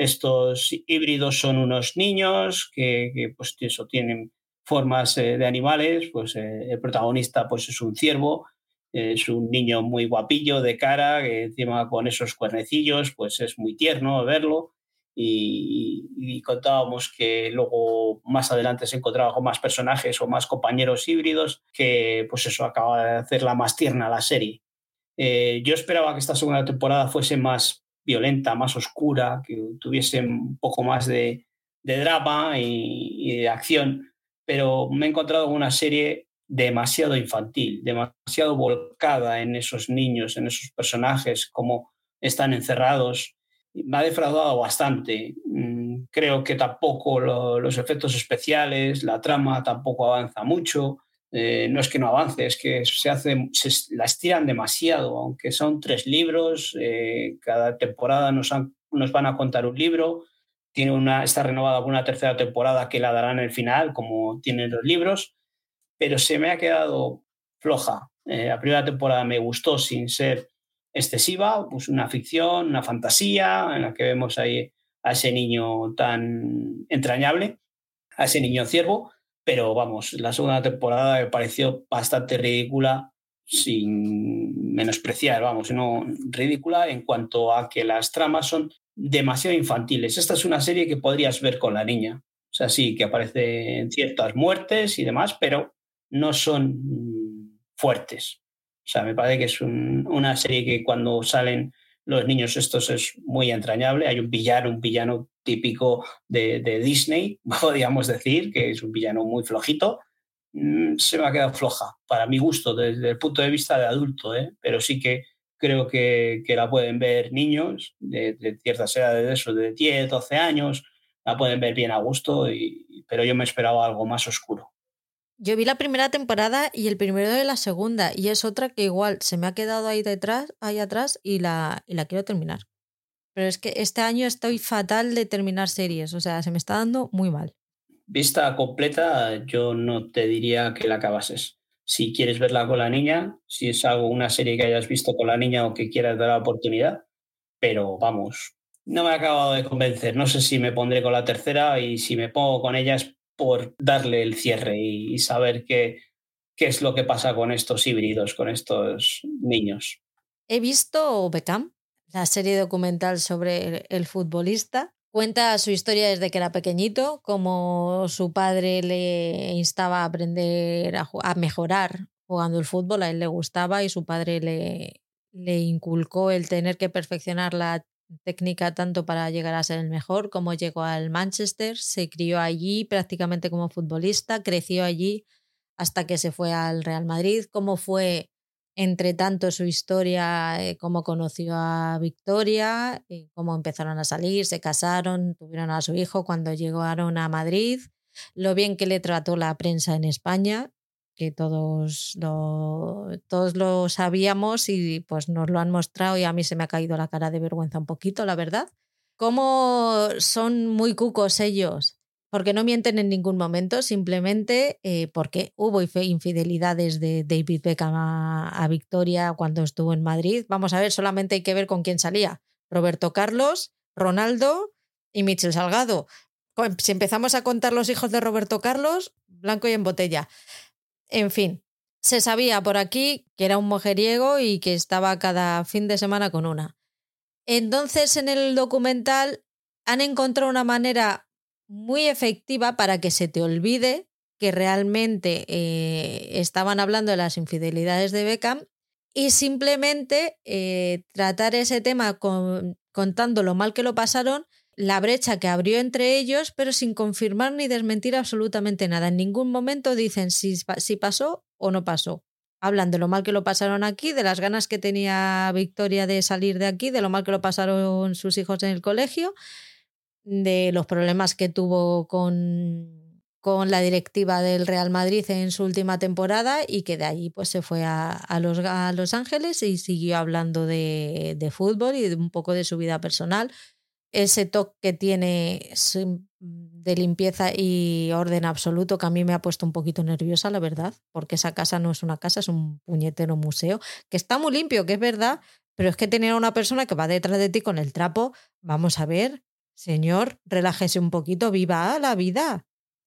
Estos híbridos son unos niños que, pues eso, tienen formas eh, de animales, pues eh, el protagonista pues es un ciervo, es un niño muy guapillo de cara, que encima con esos cuernecillos, pues es muy tierno verlo. Y, contábamos que luego más adelante se encontraba con más personajes o más compañeros híbridos, que pues eso acaba de hacerla más tierna la serie. Eh, yo esperaba que esta segunda temporada fuese más violenta, más oscura, que tuviese un poco más de, drama y, de acción, pero me he encontrado una serie demasiado infantil, demasiado volcada en esos niños, en esos personajes, como están encerrados. Me ha defraudado bastante. Mm, creo que tampoco los efectos especiales, la trama tampoco avanza mucho. Eh, no es que no avance, es que se hace, se la estiran demasiado, aunque son tres libros, eh, cada temporada nos, nos van a contar un libro, tiene una, está renovada una tercera temporada que la darán en el final, como tienen los libros, pero se me ha quedado floja. Eh, la primera temporada me gustó sin ser excesiva, pues una ficción, una fantasía, en la que vemos ahí a ese niño tan entrañable, a ese niño ciervo, pero vamos, la segunda temporada me pareció bastante ridícula, sin menospreciar, vamos, no ridícula en cuanto a que las tramas son demasiado infantiles. Esta es una serie que podrías ver con la niña. O sea, sí, que aparecen ciertas muertes y demás, pero no son fuertes. O sea, me parece que es una serie que cuando salen los niños estos es muy entrañable. Hay un villano, un villano típico de, Disney, podríamos decir, que es un villano muy flojito. Mm, se me ha quedado floja, para mi gusto, desde el punto de vista de adulto, ¿eh? pero sí que creo que, la pueden ver niños de, de ciertas edades, de eso, de 10, 12 años, la pueden ver bien a gusto, y, pero yo me esperaba algo más oscuro. Yo vi la primera temporada y el primero de la segunda, y es otra que igual se me ha quedado ahí detrás, ahí atrás, y la, y la quiero terminar. Pero es que este año estoy fatal de terminar series, o sea, se me está dando muy mal. Vista completa, yo no te diría que la acabases. Si quieres verla con la niña, si es algo, una serie que hayas visto con la niña o que quieras dar la oportunidad, pero vamos, no me ha acabado de convencer. No sé si me pondré con la tercera y si me pongo con ella es por darle el cierre y, saber qué, qué es lo que pasa con estos híbridos, con estos niños. He visto Beckham, la serie documental sobre el futbolista. Cuenta su historia desde que era pequeñito, como su padre le instaba a aprender a, a mejorar jugando el fútbol, a él le gustaba y su padre le, le inculcó el tener que perfeccionar la técnica tanto para llegar a ser el mejor como llegó al Manchester, se crió allí prácticamente como futbolista, creció allí hasta que se fue al Real Madrid, cómo fue entre tanto su historia, eh, cómo conoció a Victoria, eh, cómo empezaron a salir, se casaron, tuvieron a su hijo cuando llegaron a Madrid, lo bien que le trató la prensa en España, que todos lo, todos lo sabíamos y pues nos lo han mostrado y a mí se me ha caído la cara de vergüenza un poquito, la verdad. Cómo son muy cucos ellos, porque no mienten en ningún momento, simplemente eh, porque hubo infidelidades de David Beckham a, Victoria cuando estuvo en Madrid. Vamos a ver, solamente hay que ver con quién salía. Roberto Carlos, Ronaldo y Michel Salgado. Si empezamos a contar los hijos de Roberto Carlos, blanco y en botella. En fin, se sabía por aquí que era un mujeriego y que estaba cada fin de semana con una. Entonces en el documental han encontrado una manera muy efectiva para que se te olvide que realmente eh, estaban hablando de las infidelidades de Beckham y simplemente eh, tratar ese tema contando lo mal que lo pasaron la brecha que abrió entre ellos, pero sin confirmar ni desmentir absolutamente nada. En ningún momento dicen si, si pasó o no pasó. Hablan de lo mal que lo pasaron aquí, de las ganas que tenía Victoria de salir de aquí, de lo mal que lo pasaron sus hijos en el colegio, de los problemas que tuvo con, con la directiva del Real Madrid en su última temporada y que de allí pues se fue a, los, a Los Ángeles y siguió hablando de, de, fútbol y un poco de su vida personal. Ese toque que tiene de limpieza y orden absoluto que a mí me ha puesto un poquito nerviosa, la verdad, porque esa casa no es una casa, es un puñetero museo, que está muy limpio, que es verdad, pero es que tener a una persona que va detrás de ti con el trapo, vamos a ver, señor, relájese un poquito, viva la vida.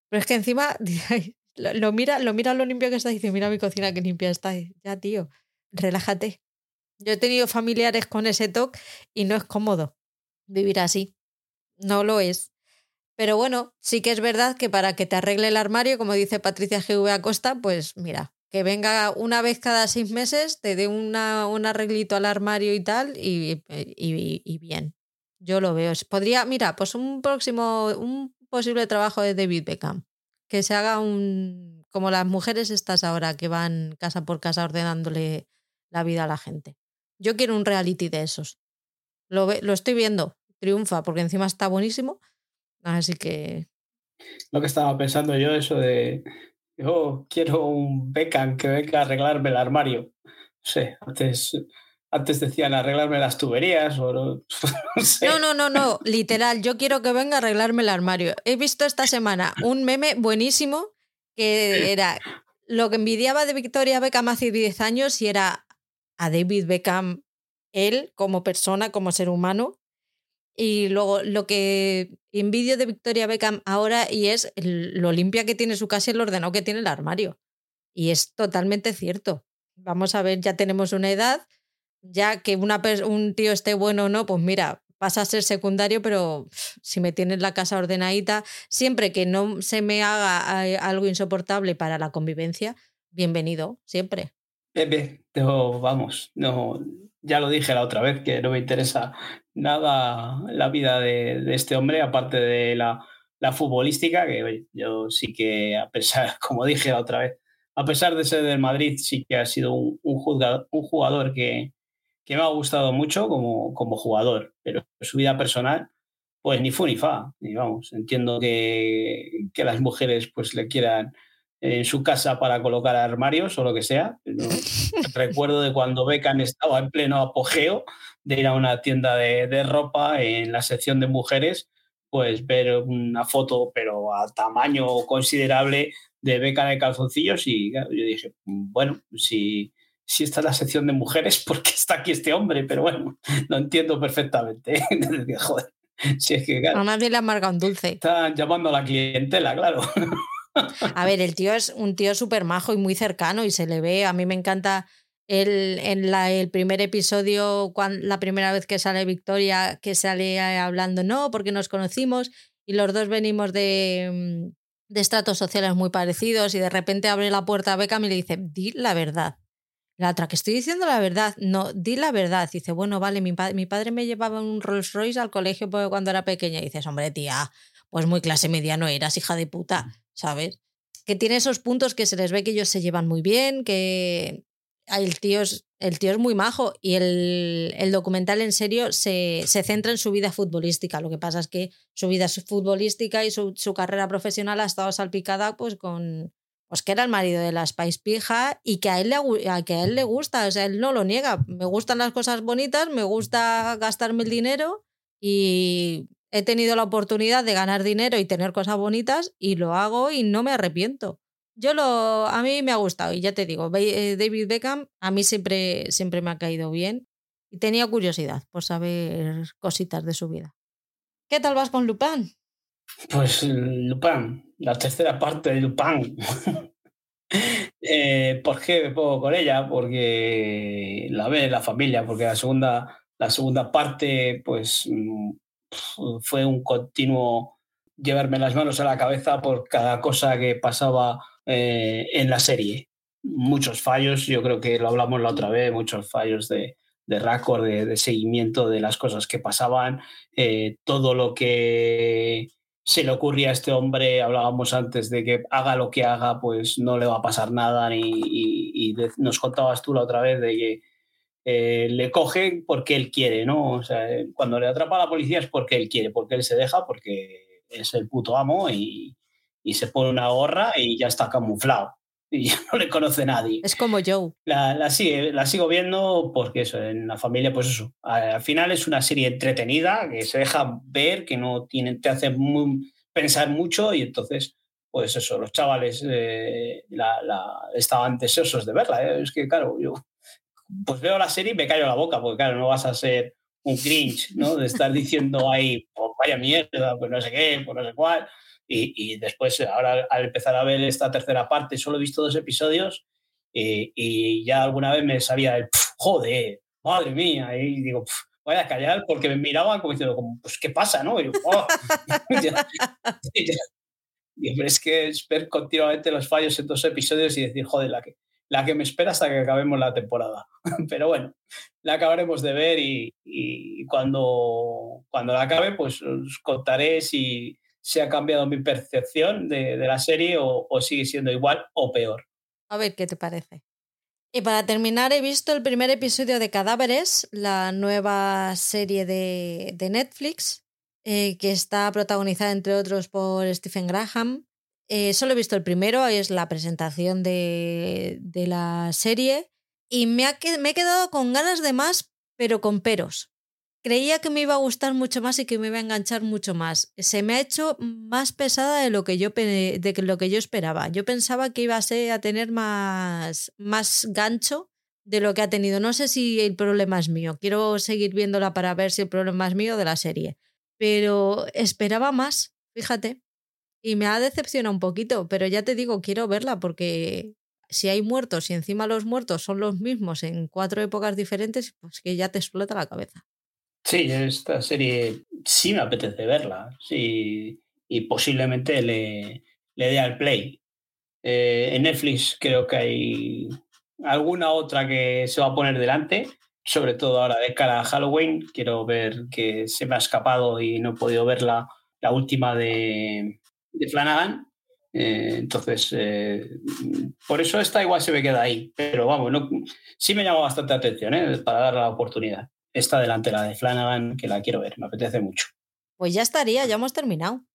Pero es que encima lo, mira, lo mira lo limpio que está y dice, mira mi cocina que limpia está. Ya, tío, relájate. Yo he tenido familiares con ese toque y no es cómodo vivir así. No lo es. Pero bueno, sí que es verdad que para que te arregle el armario, como dice Patricia GV Acosta, pues mira, que venga una vez cada seis meses, te dé una, un arreglito al armario y tal, y, y, y, bien. Yo lo veo. Podría, mira, pues un próximo, un posible trabajo de David Beckham. Que se haga un. como las mujeres estas ahora que van casa por casa ordenándole la vida a la gente. Yo quiero un reality de esos. Lo, lo estoy viendo, triunfa, porque encima está buenísimo Así que. Lo que estaba pensando yo, eso de. Yo quiero un Beckham que venga a arreglarme el armario. No sé, antes, antes decían arreglarme las tuberías o no, no, no, no, no, literal. Yo quiero que venga a arreglarme el armario. He visto esta semana un meme buenísimo que era lo que envidiaba de Victoria Beckham hace 10 años y era a David Beckham, él como persona, como ser humano, y luego lo que envidio de Victoria Beckham ahora y es lo limpia que tiene su casa y lo ordenado que tiene el armario. Y es totalmente cierto. Vamos a ver, ya tenemos una edad, ya que un tío esté bueno o no, pues mira, pasa a ser secundario, pero si me tienes la casa ordenadita, siempre que no se me haga eh, algo insoportable para la convivencia, bienvenido, siempre. Pepe, vamos, no, ya lo dije la otra vez, que no me interesa nada la vida de, este hombre, aparte de la, futbolística, que yo sí que, a pesar, como dije la otra vez, a pesar de ser del Madrid, sí que ha sido un, jugador, un jugador que, me ha gustado mucho como, como jugador, pero su vida personal, pues ni fu ni fa, y vamos, entiendo que, que las mujeres pues le quieran en su casa para colocar armarios o lo que sea. Recuerdo de cuando Beckham estaba en pleno apogeo de ir a una tienda de, ropa en la sección de mujeres, pues ver una foto, pero a tamaño considerable de Beckham de calzoncillos y yo dije, bueno, si, si esta es la sección de mujeres, ¿por qué está aquí este hombre? Pero bueno, lo entiendo perfectamente. Joder, si es que, a nadie le un dulce. Están llamando a la clientela, claro. A ver, el tío es un tío súper majo y muy cercano y se le ve. A mí me encanta el, en la, el primer episodio, cuando, la primera vez que sale Victoria, que sale hablando, no, porque nos conocimos y los dos venimos de, mm, de estratos sociales muy parecidos y de repente abre la puerta a Beckham y le dice, di la verdad. La otra, que estoy diciendo la verdad. No, di la verdad. Dice, bueno, vale, mi, mi padre me llevaba un Rolls Royce al colegio cuando era pequeña. Y dices, hombre, tía, pues muy clase media no eras, hija de puta. ¿sabes? Que tiene esos puntos que se les ve que ellos se llevan muy bien, que el tío es, el tío es muy majo y el, el documental en serio se, se, centra en su vida futbolística. Lo que pasa es que su vida futbolística y su, su carrera profesional ha estado salpicada pues con pues que era el marido de la Spice Pija y que a él, le, a que a él le gusta, o sea, él no lo niega. Me gustan las cosas bonitas, me gusta gastarme el dinero y he tenido la oportunidad de ganar dinero y tener cosas bonitas y lo hago y no me arrepiento. Yo lo, a mí me ha gustado y ya te digo, eh, David Beckham a mí siempre, siempre me ha caído bien y tenía curiosidad por saber cositas de su vida. ¿Qué tal vas con Lupin? Pues Lupin, la tercera parte de Lupin. eh, ¿Por qué me pongo con ella? Porque la ve la familia, porque la segunda, la segunda parte, pues mm, fue un continuo llevarme las manos a la cabeza por cada cosa que pasaba eh, en la serie. Muchos fallos, yo creo que lo hablamos la otra vez, muchos fallos de, de récord, de, seguimiento de las cosas que pasaban, eh, todo lo que se le ocurría a este hombre, hablábamos antes de que haga lo que haga, pues no le va a pasar nada, y, y nos contabas tú la otra vez de que eh, le cogen porque él quiere, ¿no? O sea, eh, cuando le atrapa a la policía es porque él quiere, porque él se deja, porque es el puto amo y, y se pone una gorra y ya está camuflado y ya no le conoce nadie. Es como Joe. La, la, la sigo viendo porque eso, en la familia, pues eso. Al final es una serie entretenida que se deja ver, que no tiene, te hace pensar mucho y entonces, pues eso, los chavales eh, la, estaban deseosos de verla. ¿eh? Es que, claro, yo pues veo la serie y me callo la boca, porque claro, no vas a ser un cringe, ¿no? De estar diciendo ahí, pues vaya mierda, pues no sé qué, pues no sé cuál. Y, después, ahora al empezar a ver esta tercera parte, solo he visto dos episodios y, ya alguna vez me sabía el, joder, madre mía, y digo, voy a callar porque me miraban como diciendo, pues, ¿qué pasa? ¿no? Y oh". es que es ver continuamente los fallos en dos episodios y decir, joder, la que, la que me espera hasta que acabemos la temporada. Pero bueno, la acabaremos de ver y, cuando, cuando la acabe, pues os contaré si, se ha cambiado mi percepción de, la serie o, sigue siendo igual o peor. A ver qué te parece. Y para terminar, he visto el primer episodio de Cadáveres, la nueva serie de, Netflix, eh, que está protagonizada, entre otros, por Stephen Graham. Eh, solo he visto el primero, es la presentación de, la serie, y me, me he quedado con ganas de más, pero con peros creía que me iba a gustar mucho más y que me iba a enganchar mucho más. Se me ha hecho más pesada de lo que yo, de lo que yo esperaba. Yo pensaba que iba a, ser, a tener más, más gancho de lo que ha tenido. No sé si el problema es mío. Quiero seguir viéndola para ver si el problema es mío de la serie. Pero esperaba más, fíjate. Y me ha decepcionado un poquito, pero ya te digo, quiero verla porque si hay muertos y encima los muertos son los mismos en cuatro épocas diferentes, pues que ya te explota la cabeza. Sí, esta serie sí me apetece verla. Sí, y posiblemente le, le dé al play. Eh, en Netflix creo que hay alguna otra que se va a poner delante, sobre todo ahora de cara a Halloween. Quiero ver que se me ha escapado y no he podido ver la, última de, de Flanagan. Eh, entonces, eh, por eso esta igual se me queda ahí. Pero vamos, sí me llama bastante atención para dar la oportunidad esta delantera de Flanagan, que la quiero ver, me apetece mucho. Pues ya estaría, ya hemos terminado.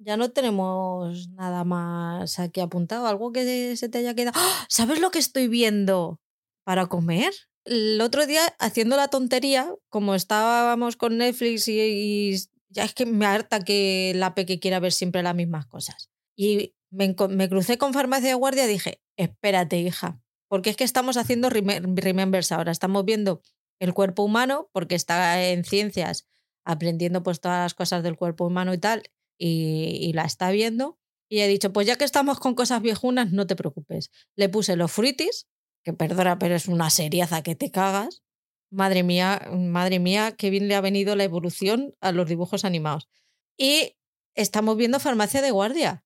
Ya no tenemos nada más aquí apuntado, algo que se te haya quedado. ¡Ah! ¿Sabes lo que estoy viendo para comer? El otro día, haciendo la tontería, como estábamos con Netflix y, ya es que me harta que la peque quiera ver siempre las mismas cosas. Y me, me crucé con farmacia de guardia y dije, espérate, hija, porque es que estamos haciendo remembers ahora, estamos viendo el cuerpo humano, porque está en ciencias aprendiendo pues todas las cosas del cuerpo humano y tal, y, la está viendo. Y he dicho, pues ya que estamos con cosas viejunas, no te preocupes. Le puse los fruitis, que perdona, pero es una seriaza que te cagas. Madre mía, madre mía, qué bien le ha venido la evolución a los dibujos animados. Y estamos viendo Farmacia de Guardia,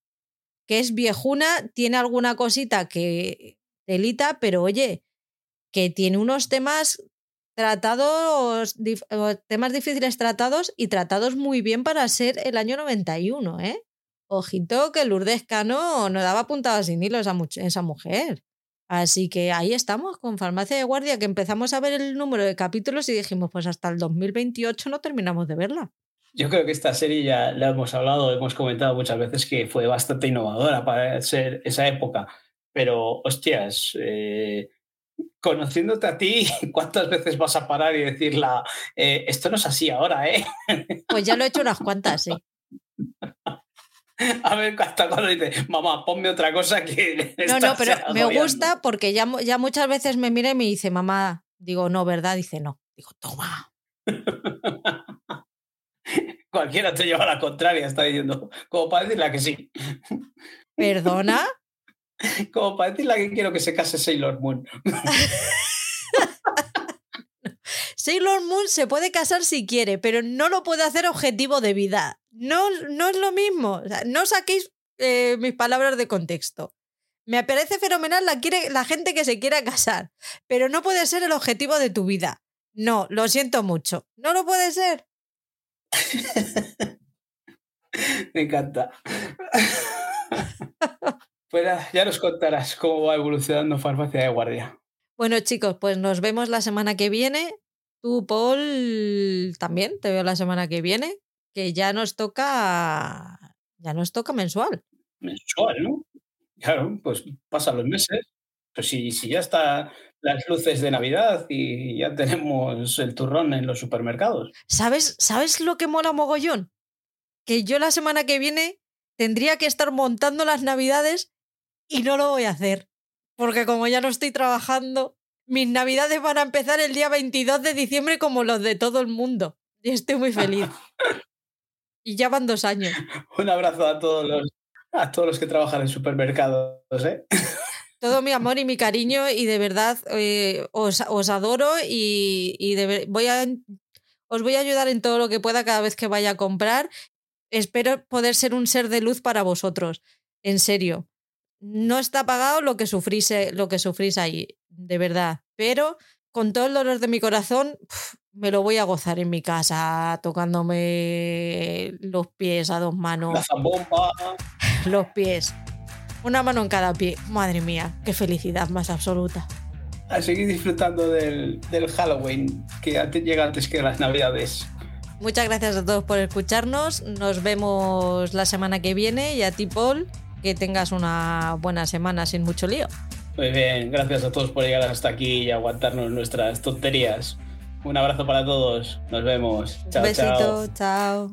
que es viejuna, tiene alguna cosita que delita, pero oye, que tiene unos temas tratados, temas difíciles tratados y tratados muy bien para ser el año 91, ¿eh? Ojito que Lourdes Cano no daba puntadas sin hilo esa, esa mujer. Así que ahí estamos con Farmacia de Guardia, que empezamos a ver el número de capítulos y dijimos, pues hasta el 2028 no terminamos de verla. Yo creo que esta serie ya la hemos hablado, hemos comentado muchas veces que fue bastante innovadora para ser esa época, pero hostias, eh, conociéndote a ti, ¿cuántas veces vas a parar y decirla, eh, esto no es así ahora, eh? Pues ya lo he hecho unas cuantas, sí. A ver, hasta cuando dice, mamá, ponme otra cosa que. No, no, pero me gusta porque ya, ya muchas veces me mira y me dice, mamá, digo, no, ¿verdad? Dice, no. Digo, toma. Cualquiera te lleva a la contraria, está diciendo, como para decirle que sí. ¿Perdona? Como para decirle que quiero que se case Sailor Moon. Sailor Moon se puede casar si quiere, pero no lo puede hacer objetivo de vida. No, no es lo mismo. no saquéis eh, mis palabras de contexto. Me parece fenomenal la, quiere, la gente que se quiera casar, pero no puede ser el objetivo de tu vida. No, lo siento mucho. No lo puede ser. Me encanta. Pues ya nos contarás cómo va evolucionando Farmacia de Guardia. Bueno, chicos, pues nos vemos la semana que viene. Tú, Paul, también te veo la semana que viene, que ya nos toca. Ya nos toca mensual. mensual, ¿no? Claro, pues pasan los meses. Pues si, si ya está las luces de Navidad y ya tenemos el turrón en los supermercados. ¿Sabes, ¿Sabes lo que mola mogollón? Que yo la semana que viene tendría que estar montando las Navidades y no lo voy a hacer. Porque como ya no estoy trabajando, mis Navidades van a empezar el día 22 de diciembre como los de todo el mundo. Y estoy muy feliz. y ya van dos años. Un abrazo a todos los, a todos los que trabajan en supermercados, ¿eh? todo mi amor y mi cariño y de verdad eh, os, adoro y, voy a, os voy a ayudar en todo lo que pueda cada vez que vaya a comprar. Espero poder ser un ser de luz para vosotros, en serio. No está pagado lo que sufrís, eh, lo que sufrís ahí, de verdad. Pero con todo el dolor de mi corazón, me lo voy a gozar en mi casa, tocándome los pies a dos manos. La zambomba. Los pies. Una mano en cada pie. Madre mía, qué felicidad más absoluta. A seguir disfrutando del, Halloween, que llega antes que las Navidades. Muchas gracias a todos por escucharnos. Nos vemos la semana que viene y a ti, Paul, que tengas una buena semana sin mucho lío. Muy bien, gracias a todos por llegar hasta aquí y aguantarnos nuestras tonterías. Un abrazo para todos. Nos vemos. Chao, Un besito, chao.